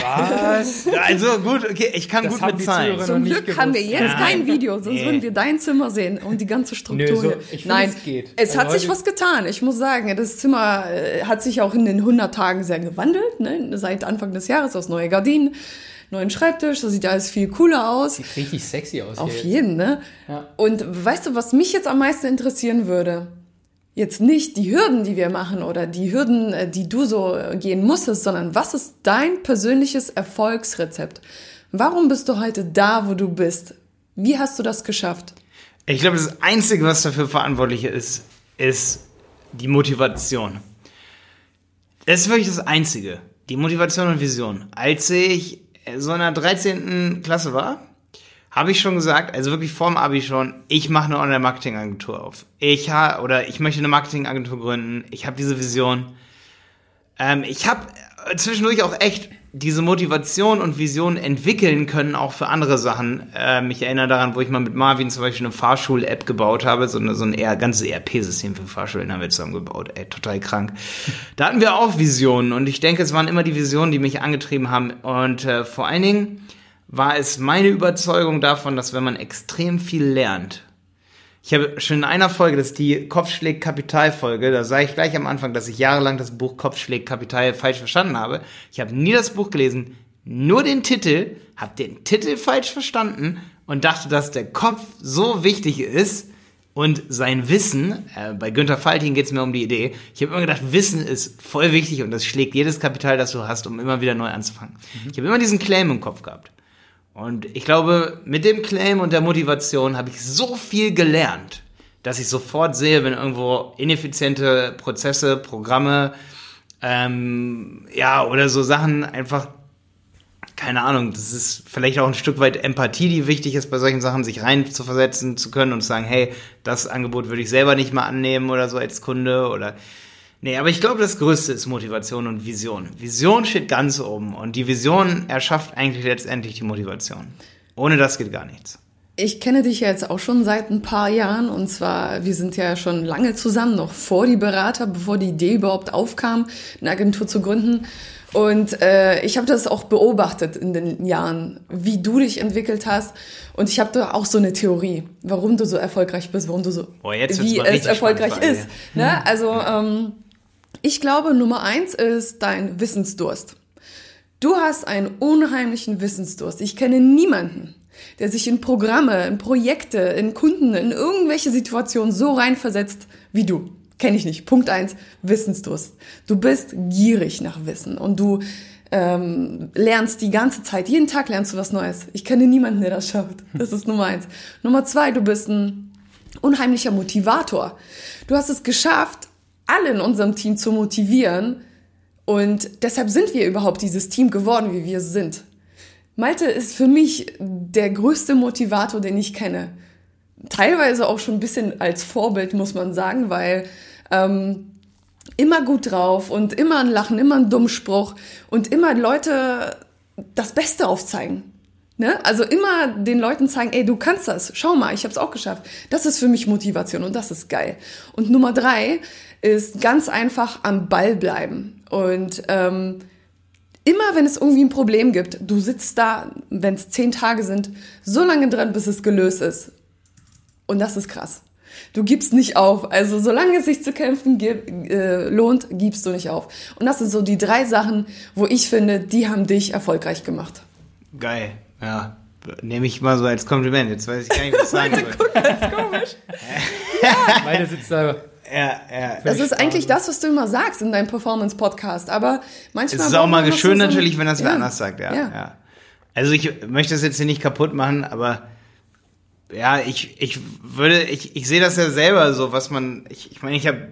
Was? also gut, okay, ich kann Das gut mit Zahlen. Zum Glück haben wir jetzt Ja. kein Video, sonst Nee. würden wir dein Zimmer sehen und die ganze Struktur. Nö, so- ich finde, Nein, es geht. es Also hat sich was getan. Ich muss sagen, das Zimmer äh, hat sich auch in den 100 Tagen sehr gewandelt. Ne? Seit Anfang des Jahres aus neue Gardinen, neuen Schreibtisch, das sieht alles viel cooler aus. Sieht richtig sexy aus Auf hier. jeden, ne? Ja. Und weißt du, was mich jetzt am meisten interessieren würde? Jetzt nicht die Hürden, die wir machen oder die Hürden, äh, die du so gehen musstest, sondern was ist dein persönliches Erfolgsrezept? Warum bist du heute da, wo du bist? Wie hast du das geschafft? Ich glaube, das Einzige, was dafür verantwortlich ist, ist die Motivation. Das ist wirklich das Einzige. Die Motivation und Vision. Als ich so in der 13. Klasse war, habe ich schon gesagt, also wirklich vorm Abi schon, ich mache eine Online-Marketing-Agentur auf. Ich ha oder ich möchte eine Marketing-Agentur gründen. Ich habe diese Vision. Ähm, ich habe zwischendurch auch echt diese Motivation und Vision entwickeln können, auch für andere Sachen. Ähm, ich erinnere daran, wo ich mal mit Marvin zum Beispiel eine Fahrschul-App gebaut habe, so, eine, so ein eher ganzes ERP-System für Fahrschulen haben wir zusammen gebaut. Ey, total krank. Da hatten wir auch Visionen und ich denke, es waren immer die Visionen, die mich angetrieben haben. Und äh, vor allen Dingen war es meine Überzeugung davon, dass wenn man extrem viel lernt, ich habe schon in einer Folge, das ist die Kopfschläg-Kapital-Folge, da sage ich gleich am Anfang, dass ich jahrelang das Buch Kopfschläg-Kapital falsch verstanden habe. Ich habe nie das Buch gelesen, nur den Titel, habe den Titel falsch verstanden und dachte, dass der Kopf so wichtig ist und sein Wissen, äh, bei Günther Faltin geht es mir um die Idee, ich habe immer gedacht, Wissen ist voll wichtig und das schlägt jedes Kapital, das du hast, um immer wieder neu anzufangen. Ich habe immer diesen Claim im Kopf gehabt. Und ich glaube, mit dem Claim und der Motivation habe ich so viel gelernt, dass ich sofort sehe, wenn irgendwo ineffiziente Prozesse, Programme, ähm, ja, oder so Sachen einfach, keine Ahnung, das ist vielleicht auch ein Stück weit Empathie, die wichtig ist bei solchen Sachen, sich rein zu versetzen zu können und zu sagen, hey, das Angebot würde ich selber nicht mal annehmen oder so als Kunde oder Nee, aber ich glaube, das Größte ist Motivation und Vision. Vision steht ganz oben und die Vision erschafft eigentlich letztendlich die Motivation. Ohne das geht gar nichts. Ich kenne dich ja jetzt auch schon seit ein paar Jahren und zwar, wir sind ja schon lange zusammen, noch vor die Berater, bevor die Idee überhaupt aufkam, eine Agentur zu gründen. Und äh, ich habe das auch beobachtet in den Jahren, wie du dich entwickelt hast. Und ich habe da auch so eine Theorie, warum du so erfolgreich bist, warum du so, Boah, wie es erfolgreich ist. Ne? Also ähm, ich glaube, Nummer eins ist dein Wissensdurst. Du hast einen unheimlichen Wissensdurst. Ich kenne niemanden, der sich in Programme, in Projekte, in Kunden, in irgendwelche Situationen so reinversetzt wie du. Kenne ich nicht. Punkt eins, Wissensdurst. Du bist gierig nach Wissen und du ähm, lernst die ganze Zeit. Jeden Tag lernst du was Neues. Ich kenne niemanden, der das schafft. Das ist Nummer eins. Nummer zwei, du bist ein unheimlicher Motivator. Du hast es geschafft, alle in unserem Team zu motivieren und deshalb sind wir überhaupt dieses Team geworden, wie wir sind. Malte ist für mich der größte Motivator, den ich kenne. Teilweise auch schon ein bisschen als Vorbild, muss man sagen, weil ähm, immer gut drauf und immer ein Lachen, immer ein Dummspruch und immer Leute das Beste aufzeigen. Ne? Also immer den Leuten zeigen, ey, du kannst das, schau mal, ich habe es auch geschafft. Das ist für mich Motivation und das ist geil. Und Nummer drei ist ganz einfach am Ball bleiben. Und ähm, immer wenn es irgendwie ein Problem gibt, du sitzt da, wenn es zehn Tage sind, so lange dran, bis es gelöst ist. Und das ist krass. Du gibst nicht auf. Also solange es sich zu kämpfen gibt, äh, lohnt, gibst du nicht auf. Und das sind so die drei Sachen, wo ich finde, die haben dich erfolgreich gemacht. Geil, ja. Nehme ich mal so als Kompliment. Jetzt weiß ich gar nicht, was ich sagen soll. Komisch. Meine sitzt da. Ja, ja. Das ist eigentlich das, was du immer sagst in deinem Performance-Podcast. Aber manchmal. Es ist auch mal schön so- natürlich, wenn das wer Ja. anders sagt, ja. Ja. ja. Also ich möchte es jetzt hier nicht kaputt machen, aber ja, ich, ich würde, ich, ich sehe das ja selber so, was man, ich, ich meine, ich habe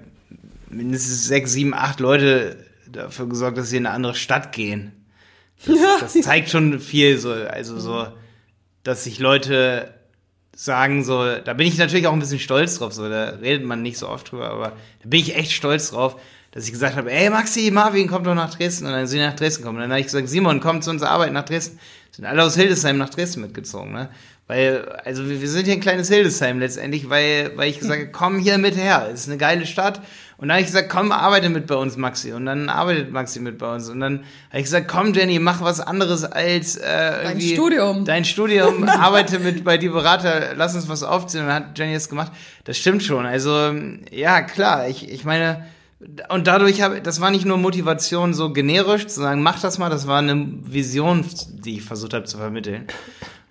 mindestens sechs, sieben, acht Leute dafür gesorgt, dass sie in eine andere Stadt gehen. Das, Ja. das zeigt schon viel so, also so, dass sich Leute sagen so, da bin ich natürlich auch ein bisschen stolz drauf, so, da redet man nicht so oft drüber, aber da bin ich echt stolz drauf, dass ich gesagt habe, ey Maxi, Marvin, komm doch nach Dresden und dann sind die nach Dresden kommen. Und dann habe ich gesagt, Simon, komm zu unserer Arbeit nach Dresden. Sind alle aus Hildesheim nach Dresden mitgezogen, ne? Weil, also wir, wir sind hier ein kleines Hildesheim letztendlich, weil, weil ich gesagt habe, komm hier mit her, ist eine geile Stadt. Und dann habe ich gesagt, komm, arbeite mit bei uns, Maxi. Und dann arbeitet Maxi mit bei uns. Und dann habe ich gesagt, komm, Jenny, mach was anderes als äh, irgendwie Studium. Dein Studium, arbeite mit bei die Berater, lass uns was aufziehen. Und dann hat Jenny das gemacht. Das stimmt schon. Also, ja, klar, ich, ich meine, und dadurch habe, das war nicht nur Motivation so generisch zu sagen, mach das mal, das war eine Vision, die ich versucht habe zu vermitteln.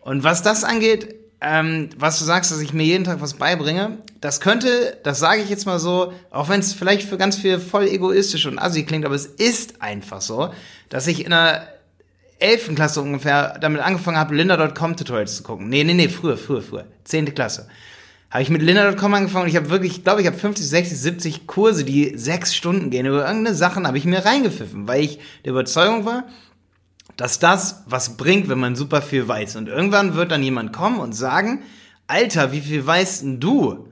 Und was das angeht, ähm, was du sagst, dass ich mir jeden Tag was beibringe, das könnte, das sage ich jetzt mal so, auch wenn es vielleicht für ganz viel voll egoistisch und assi klingt, aber es ist einfach so, dass ich in einer 11. Klasse ungefähr damit angefangen habe, Linda.com Tutorials zu gucken. Nee, nee, nee, früher, früher, früher. 10. Klasse. Habe ich mit Linda.com angefangen und ich habe wirklich, ich glaube, ich habe 50, 60, 70 Kurse, die sechs Stunden gehen. Über irgendeine Sachen habe ich mir reingepfiffen, weil ich der Überzeugung war, dass das was bringt, wenn man super viel weiß. Und irgendwann wird dann jemand kommen und sagen, Alter, wie viel weißt denn du?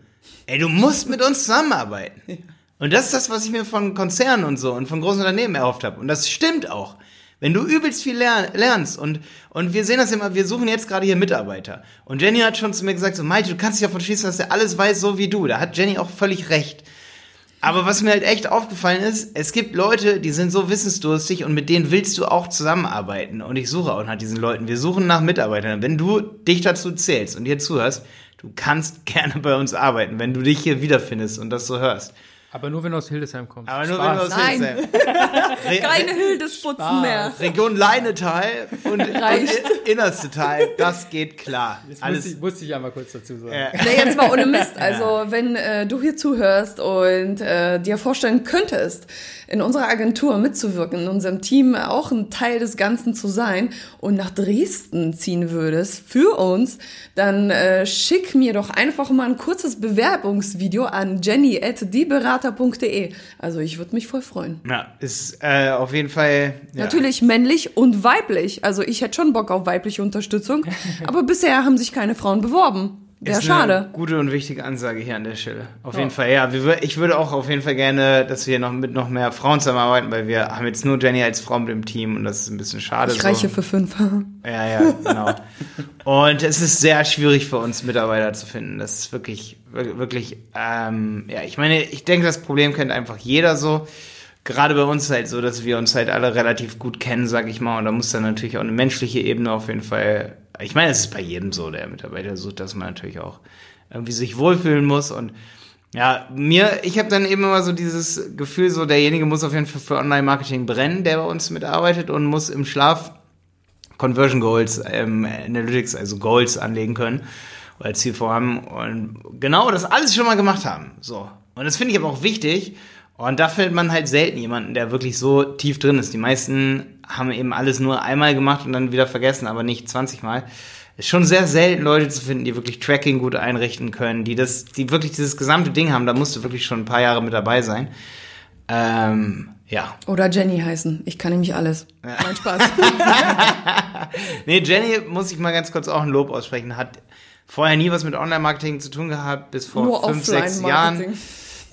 Ey, du musst mit uns zusammenarbeiten. Und das ist das, was ich mir von Konzernen und so und von großen Unternehmen erhofft habe. Und das stimmt auch. Wenn du übelst viel lern, lernst und, und wir sehen das immer, wir suchen jetzt gerade hier Mitarbeiter. Und Jenny hat schon zu mir gesagt, so, Malte, du kannst dich davon schließen, dass der alles weiß, so wie du. Da hat Jenny auch völlig recht. Aber was mir halt echt aufgefallen ist, es gibt Leute, die sind so wissensdurstig und mit denen willst du auch zusammenarbeiten. Und ich suche auch nach diesen Leuten. Wir suchen nach Mitarbeitern. Wenn du dich dazu zählst und dir zuhörst, du kannst gerne bei uns arbeiten, wenn du dich hier wiederfindest und das so hörst. Aber nur, wenn du aus Hildesheim kommst. Aber nur Spaß. wenn du aus Nein. Hildesheim- Keine Hildesputzen mehr. Region Leinetal und, und Reicht. innerste Teil, das geht klar. Das Alles, musste, ich, musste ich einmal kurz dazu sagen. äh, Nee, jetzt mal ohne Mist. Also, wenn äh, du hier zuhörst und äh, dir vorstellen könntest, in unserer Agentur mitzuwirken, in unserem Team auch ein Teil des Ganzen zu sein und nach Dresden ziehen würdest für uns, dann äh, schick mir doch einfach mal ein kurzes Bewerbungsvideo an jenny.dieberater.de. Also, ich würde mich voll freuen. ja, ist äh, auf jeden Fall. Ja. Natürlich männlich und weiblich. Also ich hätte schon Bock auf weibliche Unterstützung. aber bisher haben sich keine Frauen beworben. Ist schade. Gute und wichtige Ansage hier an der Stelle. Auf jeden Fall, ja. Ich würde auch auf jeden Fall gerne, dass wir noch mit noch mehr Frauen zusammenarbeiten, weil wir haben jetzt nur Jenny als Frau mit im Team und das ist ein bisschen schade. Ich reiche so. für fünf. Ja, ja, genau. und es ist sehr schwierig für uns Mitarbeiter zu finden. Das ist wirklich, wir- wirklich, ähm, ja, ich meine, ich denke, das Problem kennt einfach jeder so. Gerade bei uns halt so, dass wir uns halt alle relativ gut kennen, sag ich mal. Und da muss dann natürlich auch eine menschliche Ebene auf jeden Fall. Ich meine, es ist bei jedem so, der Mitarbeiter sucht, dass man natürlich auch irgendwie sich wohlfühlen muss und ja, mir, ich habe dann eben immer so dieses Gefühl, so derjenige muss auf jeden Fall für Online-Marketing brennen, der bei uns mitarbeitet und muss im Schlaf Conversion Goals, ähm, Analytics, also Goals anlegen können als Ziel vorhaben und genau das alles schon mal gemacht haben. So. Und das finde ich aber auch wichtig. Und da findet man halt selten jemanden, der wirklich so tief drin ist. Die meisten haben eben alles nur einmal gemacht und dann wieder vergessen, aber nicht 20 Mal. Es ist schon sehr selten, Leute zu finden, die wirklich Tracking gut einrichten können, die das, die wirklich dieses gesamte Ding haben. Da musst du wirklich schon ein paar Jahre mit dabei sein. Ähm, ja. Oder Jenny heißen. Ich kann nämlich alles. Mein Spaß. Nee, Jenny, muss ich mal ganz kurz auch ein Lob aussprechen, hat vorher nie was mit Online-Marketing zu tun gehabt, bis vor Nur fünf, sechs Jahren.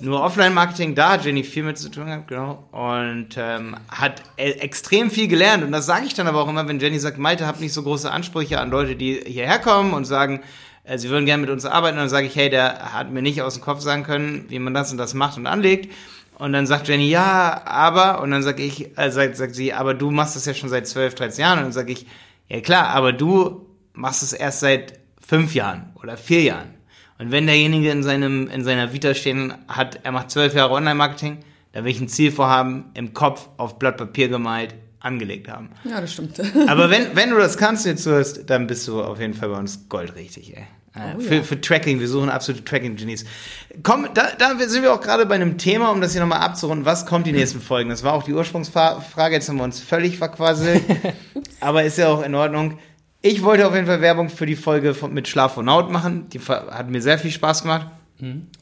Nur Offline-Marketing, da hat Jenny viel mit zu tun gehabt, genau. Und ähm, hat e extrem viel gelernt. Und das sage ich dann aber auch immer, wenn Jenny sagt, Malte, hab nicht so große Ansprüche an Leute, die hierher kommen und sagen, äh, sie würden gerne mit uns arbeiten. Und dann sage ich, hey, der hat mir nicht aus dem Kopf sagen können, wie man das und das macht und anlegt. Und dann sagt Jenny, ja, aber, und dann sage ich, äh, sagt, sagt sie, aber du machst das ja schon seit 12, 13 Jahren. Und dann sage ich, ja klar, aber du machst es erst seit fünf Jahren oder vier Jahren. Und wenn derjenige in seinem, in seiner Vita stehen hat, er macht zwölf Jahre Online-Marketing, dann will ich ein Zielvorhaben im Kopf auf Blatt Papier gemalt angelegt haben. Ja, das stimmt. Aber wenn, wenn du das kannst und jetzt zuhörst, dann bist du auf jeden Fall bei uns goldrichtig, ey. Äh, Oh, für, ja. für Tracking, wir suchen absolute Tracking-Genies. Komm, da, da sind wir auch gerade bei einem Thema, um das hier nochmal abzurunden. Was kommt die nächsten Folgen? Das war auch die Ursprungsfrage, jetzt haben wir uns völlig verquasselt. Aber ist ja auch in Ordnung. Ich wollte auf jeden Fall Werbung für die Folge von, mit Schlafonaut machen. Die hat mir sehr viel Spaß gemacht.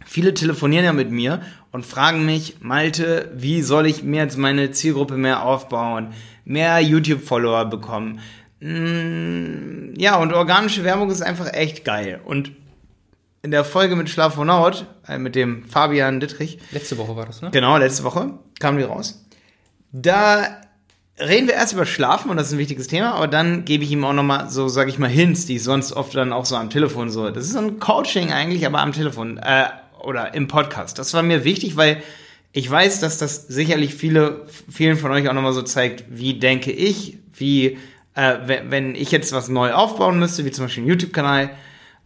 Viele telefonieren ja mit mir und fragen mich, Malte, wie soll ich mir jetzt meine Zielgruppe mehr aufbauen, mehr YouTube-Follower bekommen? Mm, Ja, und organische Werbung ist einfach echt geil. Und in der Folge mit Schlafonaut, äh, mit dem Fabian Dittrich, Letzte Woche war das, ne? Genau, letzte Woche kam die raus. Da reden wir erst über Schlafen und das ist ein wichtiges Thema, aber dann gebe ich ihm auch nochmal so, sage ich mal, Hints, die ich sonst oft dann auch so am Telefon so. Das ist so ein Coaching eigentlich, aber am Telefon äh, oder im Podcast. Das war mir wichtig, weil ich weiß, dass das sicherlich viele, vielen von euch auch nochmal so zeigt, wie denke ich, wie, äh, wenn, wenn ich jetzt was neu aufbauen müsste, wie zum Beispiel einen YouTube-Kanal,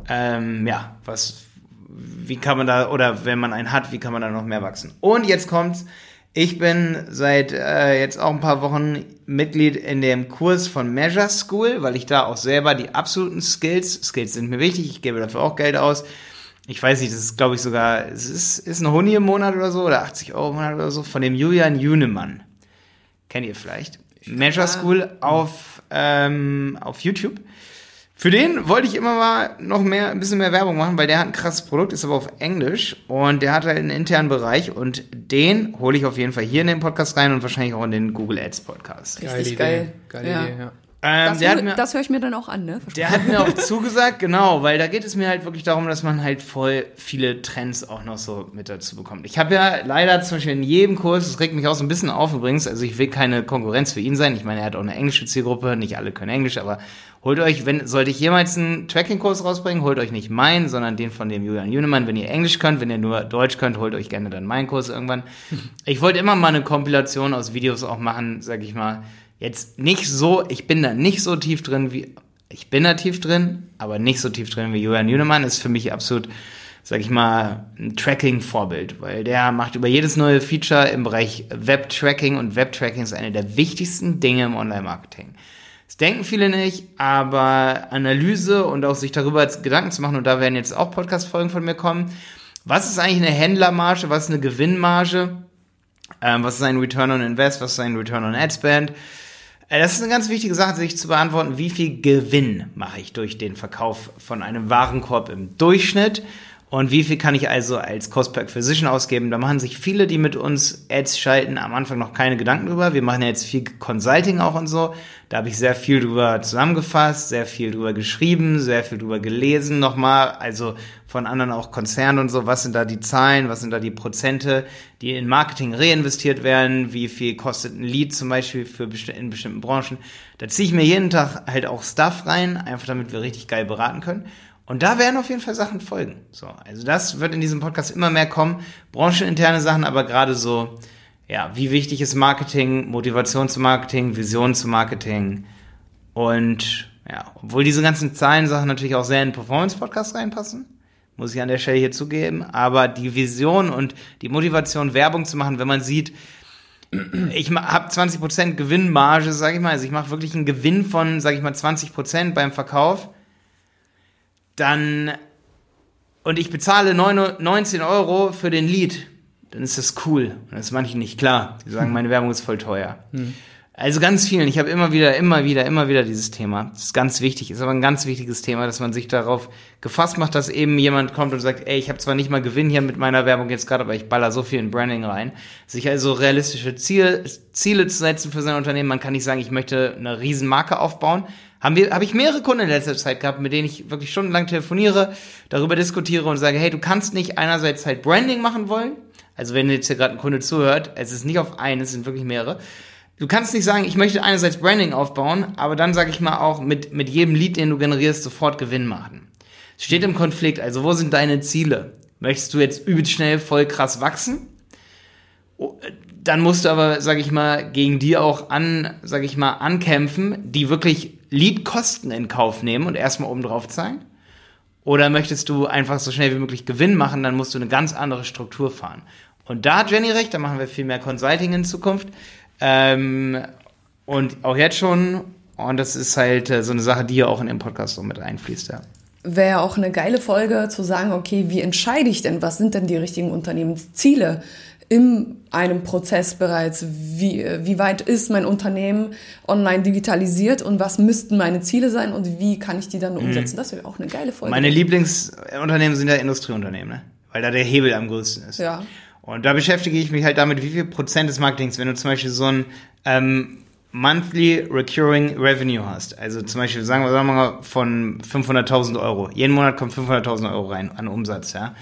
ähm, ja, was, wie kann man da, oder wenn man einen hat, wie kann man da noch mehr wachsen? Und jetzt kommt's. Ich bin seit äh, jetzt auch ein paar Wochen Mitglied in dem Kurs von Measure School, weil ich da auch selber die absoluten Skills, Skills sind mir wichtig, ich gebe dafür auch Geld aus. Ich weiß nicht, das ist glaube ich sogar, es ist, ist ein Huni im Monat oder so, oder 80 Euro im Monat oder so, von dem Julian Junemann. Kennt ihr vielleicht? Measure School auf, ähm, auf YouTube. Für den wollte ich immer mal noch mehr, ein bisschen mehr Werbung machen, weil der hat ein krasses Produkt, ist aber auf Englisch und der hat halt einen internen Bereich und den hole ich auf jeden Fall hier in den Podcast rein und wahrscheinlich auch in den Google Ads Podcast. Richtig geil. Geile Ja. Idee, ja. Ähm, Das, mir, das höre ich mir dann auch an, ne? der hat mir auch zugesagt, genau, weil da geht es mir halt wirklich darum, dass man halt voll viele Trends auch noch so mit dazu bekommt. Ich habe ja leider zum Beispiel in jedem Kurs, das regt mich auch so ein bisschen auf übrigens, also ich will keine Konkurrenz für ihn sein. Ich meine, er hat auch eine englische Zielgruppe, nicht alle können Englisch, aber holt euch, wenn, sollte ich jemals einen Tracking-Kurs rausbringen, holt euch nicht meinen, sondern den von dem Julian Junemann. Wenn ihr Englisch könnt, wenn ihr nur Deutsch könnt, holt euch gerne dann meinen Kurs irgendwann. Ich wollte immer mal eine Kompilation aus Videos auch machen, sag ich mal. Jetzt nicht so, ich bin da nicht so tief drin wie, ich bin da tief drin, aber nicht so tief drin wie Julian Junemann, ist für mich absolut, sag ich mal, ein Tracking-Vorbild, weil der macht über jedes neue Feature im Bereich Web-Tracking und Web-Tracking ist eine der wichtigsten Dinge im Online-Marketing. Das denken viele nicht, aber Analyse und auch sich darüber Gedanken zu machen, und da werden jetzt auch Podcast-Folgen von mir kommen. Was ist eigentlich eine Händlermarge? Was ist eine Gewinnmarge? Ähm, was ist ein Return on Invest? Was ist ein Return on Ad Spend? Äh, Das ist eine ganz wichtige Sache, sich zu beantworten. Wie viel Gewinn mache ich durch den Verkauf von einem Warenkorb im Durchschnitt? Und wie viel kann ich also als Cost per Acquisition ausgeben? Da machen sich viele, die mit uns Ads schalten, am Anfang noch keine Gedanken drüber. Wir machen ja jetzt viel Consulting auch und so. Da habe ich sehr viel drüber zusammengefasst, sehr viel drüber geschrieben, sehr viel drüber gelesen nochmal. Also von anderen auch Konzernen und so. Was sind da die Zahlen? Was sind da die Prozente, die in Marketing reinvestiert werden? Wie viel kostet ein Lead zum Beispiel für besti in bestimmten Branchen? Da ziehe ich mir jeden Tag halt auch Stuff rein, einfach damit wir richtig geil beraten können. Und da werden auf jeden Fall Sachen folgen. So, also das wird in diesem Podcast immer mehr kommen. Brancheninterne Sachen, aber gerade so, ja, wie wichtig ist Marketing, Motivation zu Marketing, Vision zu Marketing. Und ja, obwohl diese ganzen Zahlensachen natürlich auch sehr in den Performance-Podcast reinpassen, muss ich an der Stelle hier zugeben, aber die Vision und die Motivation, Werbung zu machen, wenn man sieht, ich habe 20% Gewinnmarge, sage ich mal, also ich mache wirklich einen Gewinn von, sage ich mal, 20% beim Verkauf, dann und ich bezahle 9 19 Euro für den Lead, dann ist das cool. Und das ist manchen nicht klar. Die sagen, meine Werbung ist voll teuer. Also ganz vielen, ich habe immer wieder, immer wieder, immer wieder dieses Thema. Das ist ganz wichtig, ist aber ein ganz wichtiges Thema, dass man sich darauf gefasst macht, dass eben jemand kommt und sagt, ey, ich habe zwar nicht mal Gewinn hier mit meiner Werbung jetzt gerade, aber ich baller so viel in Branding rein. Sich also realistische Ziele, Ziele zu setzen für sein Unternehmen. Man kann nicht sagen, ich möchte eine riesen Marke aufbauen. Haben wir, habe ich mehrere Kunden in letzter Zeit gehabt, mit denen ich wirklich stundenlang telefoniere, darüber diskutiere und sage, hey, du kannst nicht einerseits halt Branding machen wollen. Also wenn jetzt hier gerade ein Kunde zuhört, es ist nicht auf einen, es sind wirklich mehrere. Du kannst nicht sagen, ich möchte einerseits Branding aufbauen, aber dann sage ich mal auch mit, mit jedem Lead, den du generierst, sofort Gewinn machen. Es steht im Konflikt, also wo sind deine Ziele? Möchtest du jetzt übelst schnell voll krass wachsen? Dann musst du aber, sage ich mal, gegen die auch an, sage ich mal, ankämpfen, die wirklich Leadkosten in Kauf nehmen und erstmal oben drauf zahlen. Oder möchtest du einfach so schnell wie möglich Gewinn machen, dann musst du eine ganz andere Struktur fahren. Und da hat Jenny recht, da machen wir viel mehr Consulting in Zukunft. Ähm, und auch jetzt schon. Und das ist halt äh, so eine Sache, die ja auch in den Podcast so mit einfließt, ja. Wäre auch eine geile Folge zu sagen, okay, wie entscheide ich denn, was sind denn die richtigen Unternehmensziele? In einem Prozess bereits, wie, wie weit ist mein Unternehmen online digitalisiert und was müssten meine Ziele sein und wie kann ich die dann umsetzen. Das wäre auch eine geile Folge. Meine Lieblingsunternehmen sind ja Industrieunternehmen, ne? weil da der Hebel am größten ist. Ja. Und da beschäftige ich mich halt damit, wie viel Prozent des Marketings, wenn du zum Beispiel so ein ähm, Monthly Recurring Revenue hast, also zum Beispiel sagen wir, sagen wir mal von 500.000 Euro, jeden Monat kommt 500.000 Euro rein an Umsatz, ja.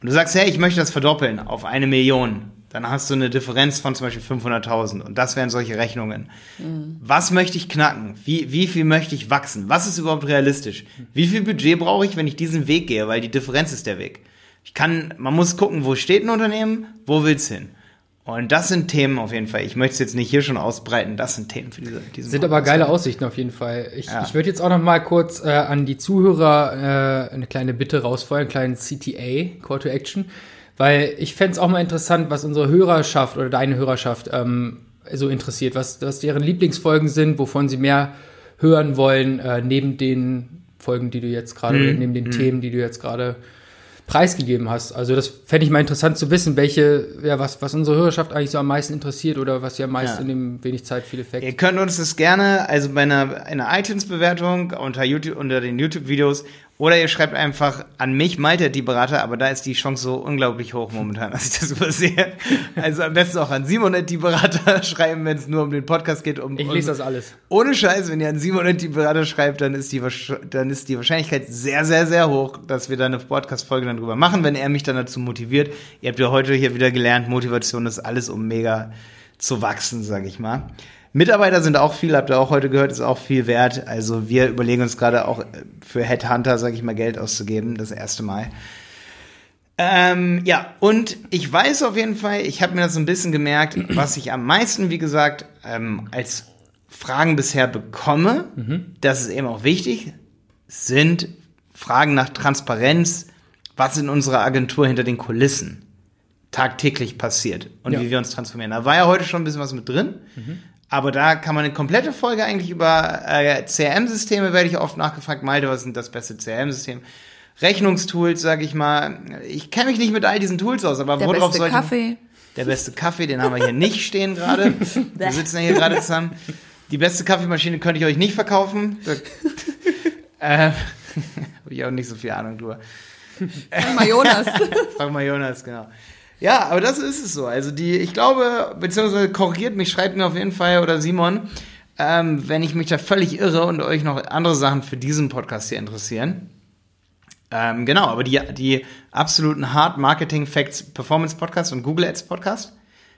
Und du sagst, hey, ich möchte das verdoppeln auf eine Million, dann hast du eine Differenz von zum Beispiel 500.000 und das wären solche Rechnungen. Mhm. Was möchte ich knacken? Wie, wie viel möchte ich wachsen? Was ist überhaupt realistisch? Wie viel Budget brauche ich, wenn ich diesen Weg gehe? Weil die Differenz ist der Weg. Ich kann, man muss gucken, wo steht ein Unternehmen, wo will's hin? Und das sind Themen auf jeden Fall. Ich möchte es jetzt nicht hier schon ausbreiten. Das sind Themen für diese. diese sind aber geile Aussichten auf jeden Fall. Ich, ja. ich würde jetzt auch noch mal kurz äh, an die Zuhörer äh, eine kleine Bitte rausfeuern, einen kleinen CTA, Call to Action, weil ich fände es auch mal interessant, was unsere Hörerschaft oder deine Hörerschaft ähm, so interessiert, was, was deren Lieblingsfolgen sind, wovon sie mehr hören wollen, äh, neben den Folgen, die du jetzt gerade, mhm. neben den mhm. Themen, die du jetzt gerade preisgegeben hast. Also das fände ich mal interessant zu wissen, welche, ja, was, was unsere Hörerschaft eigentlich so am meisten interessiert oder was sie am meisten ja. in dem wenig Zeit viel Effekt. Ihr könnt uns das gerne, also bei einer, einer iTunes-Bewertung unter YouTube, unter den YouTube-Videos oder ihr schreibt einfach an mich, Malte, die Berater, aber da ist die Chance so unglaublich hoch momentan, dass ich das übersehe. Also am besten auch an Simon die Berater schreiben, wenn es nur um den Podcast geht. Um, ich lese das alles. Ohne Scheiß, wenn ihr an Simon die Berater schreibt, dann ist, die, dann ist die Wahrscheinlichkeit sehr, sehr, sehr hoch, dass wir da eine Podcast-Folge dann drüber machen, wenn er mich dann dazu motiviert. Ihr habt ja heute hier wieder gelernt, Motivation ist alles, um mega zu wachsen, sag ich mal. Mitarbeiter sind auch viel, habt ihr auch heute gehört, ist auch viel wert. Also wir überlegen uns gerade auch für Headhunter, sage ich mal, Geld auszugeben, das erste Mal. Ähm, ja, und ich weiß auf jeden Fall, ich habe mir das so ein bisschen gemerkt, was ich am meisten, wie gesagt, ähm, als Fragen bisher bekomme, mhm. das ist eben auch wichtig, sind Fragen nach Transparenz, was in unserer Agentur hinter den Kulissen tagtäglich passiert und ja. wie wir uns transformieren. Da war ja heute schon ein bisschen was mit drin. Mhm. Aber da kann man eine komplette Folge eigentlich über äh, CRM-Systeme, werde ich oft nachgefragt, Malte, was sind das beste CRM-System? Rechnungstools, sag ich mal. Ich kenne mich nicht mit all diesen Tools aus, aber der worauf soll ich... Kaffee. Der beste Kaffee, den haben wir hier nicht stehen gerade. Wir sitzen ja hier gerade zusammen. Die beste Kaffeemaschine könnte ich euch nicht verkaufen. Da, äh, Habe ich auch nicht so viel Ahnung drüber. Frag mal Jonas. Frag mal Jonas, genau. Ja, aber das ist es so. Also die, ich glaube, beziehungsweise korrigiert mich, schreibt mir auf jeden Fall oder Simon, ähm, wenn ich mich da völlig irre und euch noch andere Sachen für diesen Podcast hier interessieren. Ähm, genau, aber die, die absoluten Hard Marketing Facts Performance Podcast und Google Ads Podcast.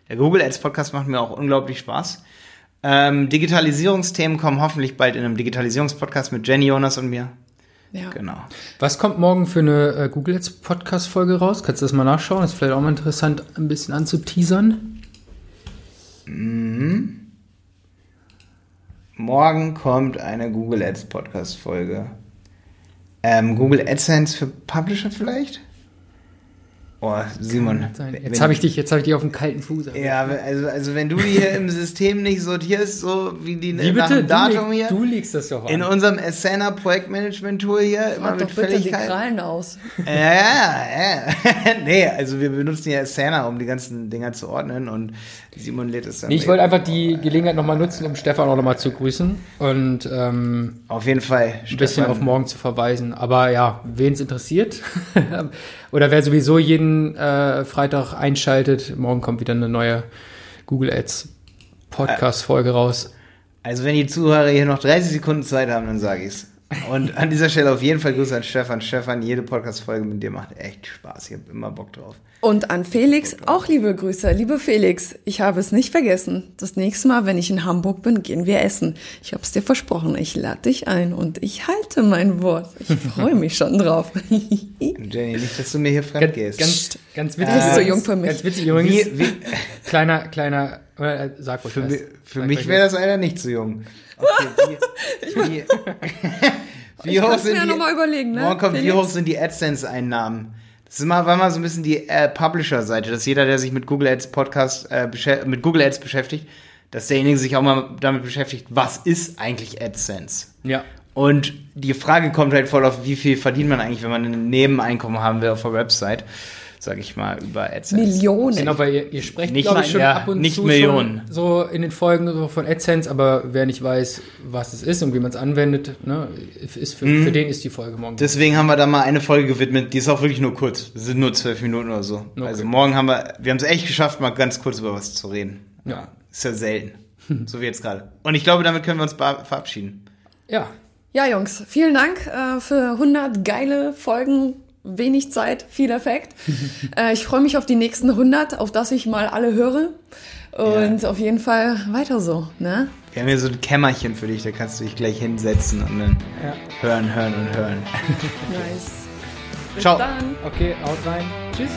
Der Google Ads Podcast macht mir auch unglaublich Spaß. Ähm, Digitalisierungsthemen kommen hoffentlich bald in einem Digitalisierungspodcast mit Jenny, Jonas und mir. Ja. Genau. Was kommt morgen für eine äh, Google Ads Podcast Folge raus? Kannst du das mal nachschauen? Das ist vielleicht auch mal interessant, ein bisschen anzuteasern. Mhm. Morgen kommt eine Google Ads Podcast Folge. Ähm, Google AdSense für Publisher vielleicht? Oh, Simon. Jetzt habe ich dich, jetzt habe ich dich auf dem kalten Fuß. Ja, also, also wenn du die hier im System nicht sortierst, so wie die wie nach bitte? Datum du hier. Du legst das doch an. In unserem Asana Projektmanagement Tool hier Frag immer mit doch bitte Fälligkeit. die Krallen aus. Ja, ja, ja. nee, also wir benutzen ja Asana, um die ganzen Dinger zu ordnen und Simon lädt es dann. Nee, ich wollte einfach die Gelegenheit nochmal nutzen, um Stefan auch nochmal zu grüßen und ähm, auf jeden Fall ein bisschen auf morgen zu verweisen. Aber ja, wen es interessiert oder wer sowieso jeden äh, Freitag einschaltet, morgen kommt wieder eine neue Google Ads Podcast-Folge raus. Also wenn die Zuhörer hier noch 30 Sekunden Zeit haben, dann sage ich's. Und an dieser Stelle auf jeden Fall Grüße an Stefan. Stefan, jede Podcast-Folge mit dir macht echt Spaß. Ich habe immer Bock drauf. Und an Felix auch liebe Grüße. Liebe Felix, ich habe es nicht vergessen. Das nächste Mal, wenn ich in Hamburg bin, gehen wir essen. Ich habe es dir versprochen. Ich lade dich ein und ich halte mein Wort. Ich freue mich schon drauf. Jenny, nicht, dass du mir hier fremd gehst. Ganz, ganz witzig. Du bist so jung für mich. Ganz witzig übrigens. Wie, wie, kleiner, kleiner, äh, sag ruhig Für, mi, für mich wäre das leider nicht zu jung. Okay, wie, wie, wie hoch sind mir die, noch mal überlegen, ne? Morgen kommt, wie hoch sind die AdSense-Einnahmen? Das ist mal, war mal so ein bisschen die äh, Publisher-Seite, dass jeder, der sich mit Google Ads Podcast, äh, mit Google Ads beschäftigt, dass derjenige sich auch mal damit beschäftigt, was ist eigentlich AdSense? Ja. Und die Frage kommt halt voll auf, wie viel verdient man eigentlich, wenn man ein Nebeneinkommen haben will auf der Website. Sag ich mal, über AdSense. Millionen. Genau, weil ihr, ihr sprecht, Nicht glaube ich, schon ja, ab und nicht zu Millionen. schon so in den Folgen so von AdSense, aber wer nicht weiß, was es ist und wie man es anwendet, ne, ist für, Mhm. für den ist die Folge morgen. Deswegen haben wir da mal eine Folge gewidmet, die ist auch wirklich nur kurz. Das sind nur zwölf Minuten oder so. Also morgen haben wir, wir haben es echt geschafft, mal ganz kurz über was zu reden. Ja. Ist ja selten. so wie jetzt gerade. Und ich glaube, damit können wir uns verabschieden. ja, Ja, Jungs, vielen Dank äh, für 100 geile Folgen. Wenig Zeit, viel Effekt. äh, ich freue mich auf die nächsten 100, auf das ich mal alle höre. Und auf jeden Fall weiter so, ne? Wir haben hier so ein Kämmerchen für dich, da kannst du dich gleich hinsetzen und dann Ja. hören, hören und hören. Nice. Bis Ciao. dann. okay, haut rein. Tschüss.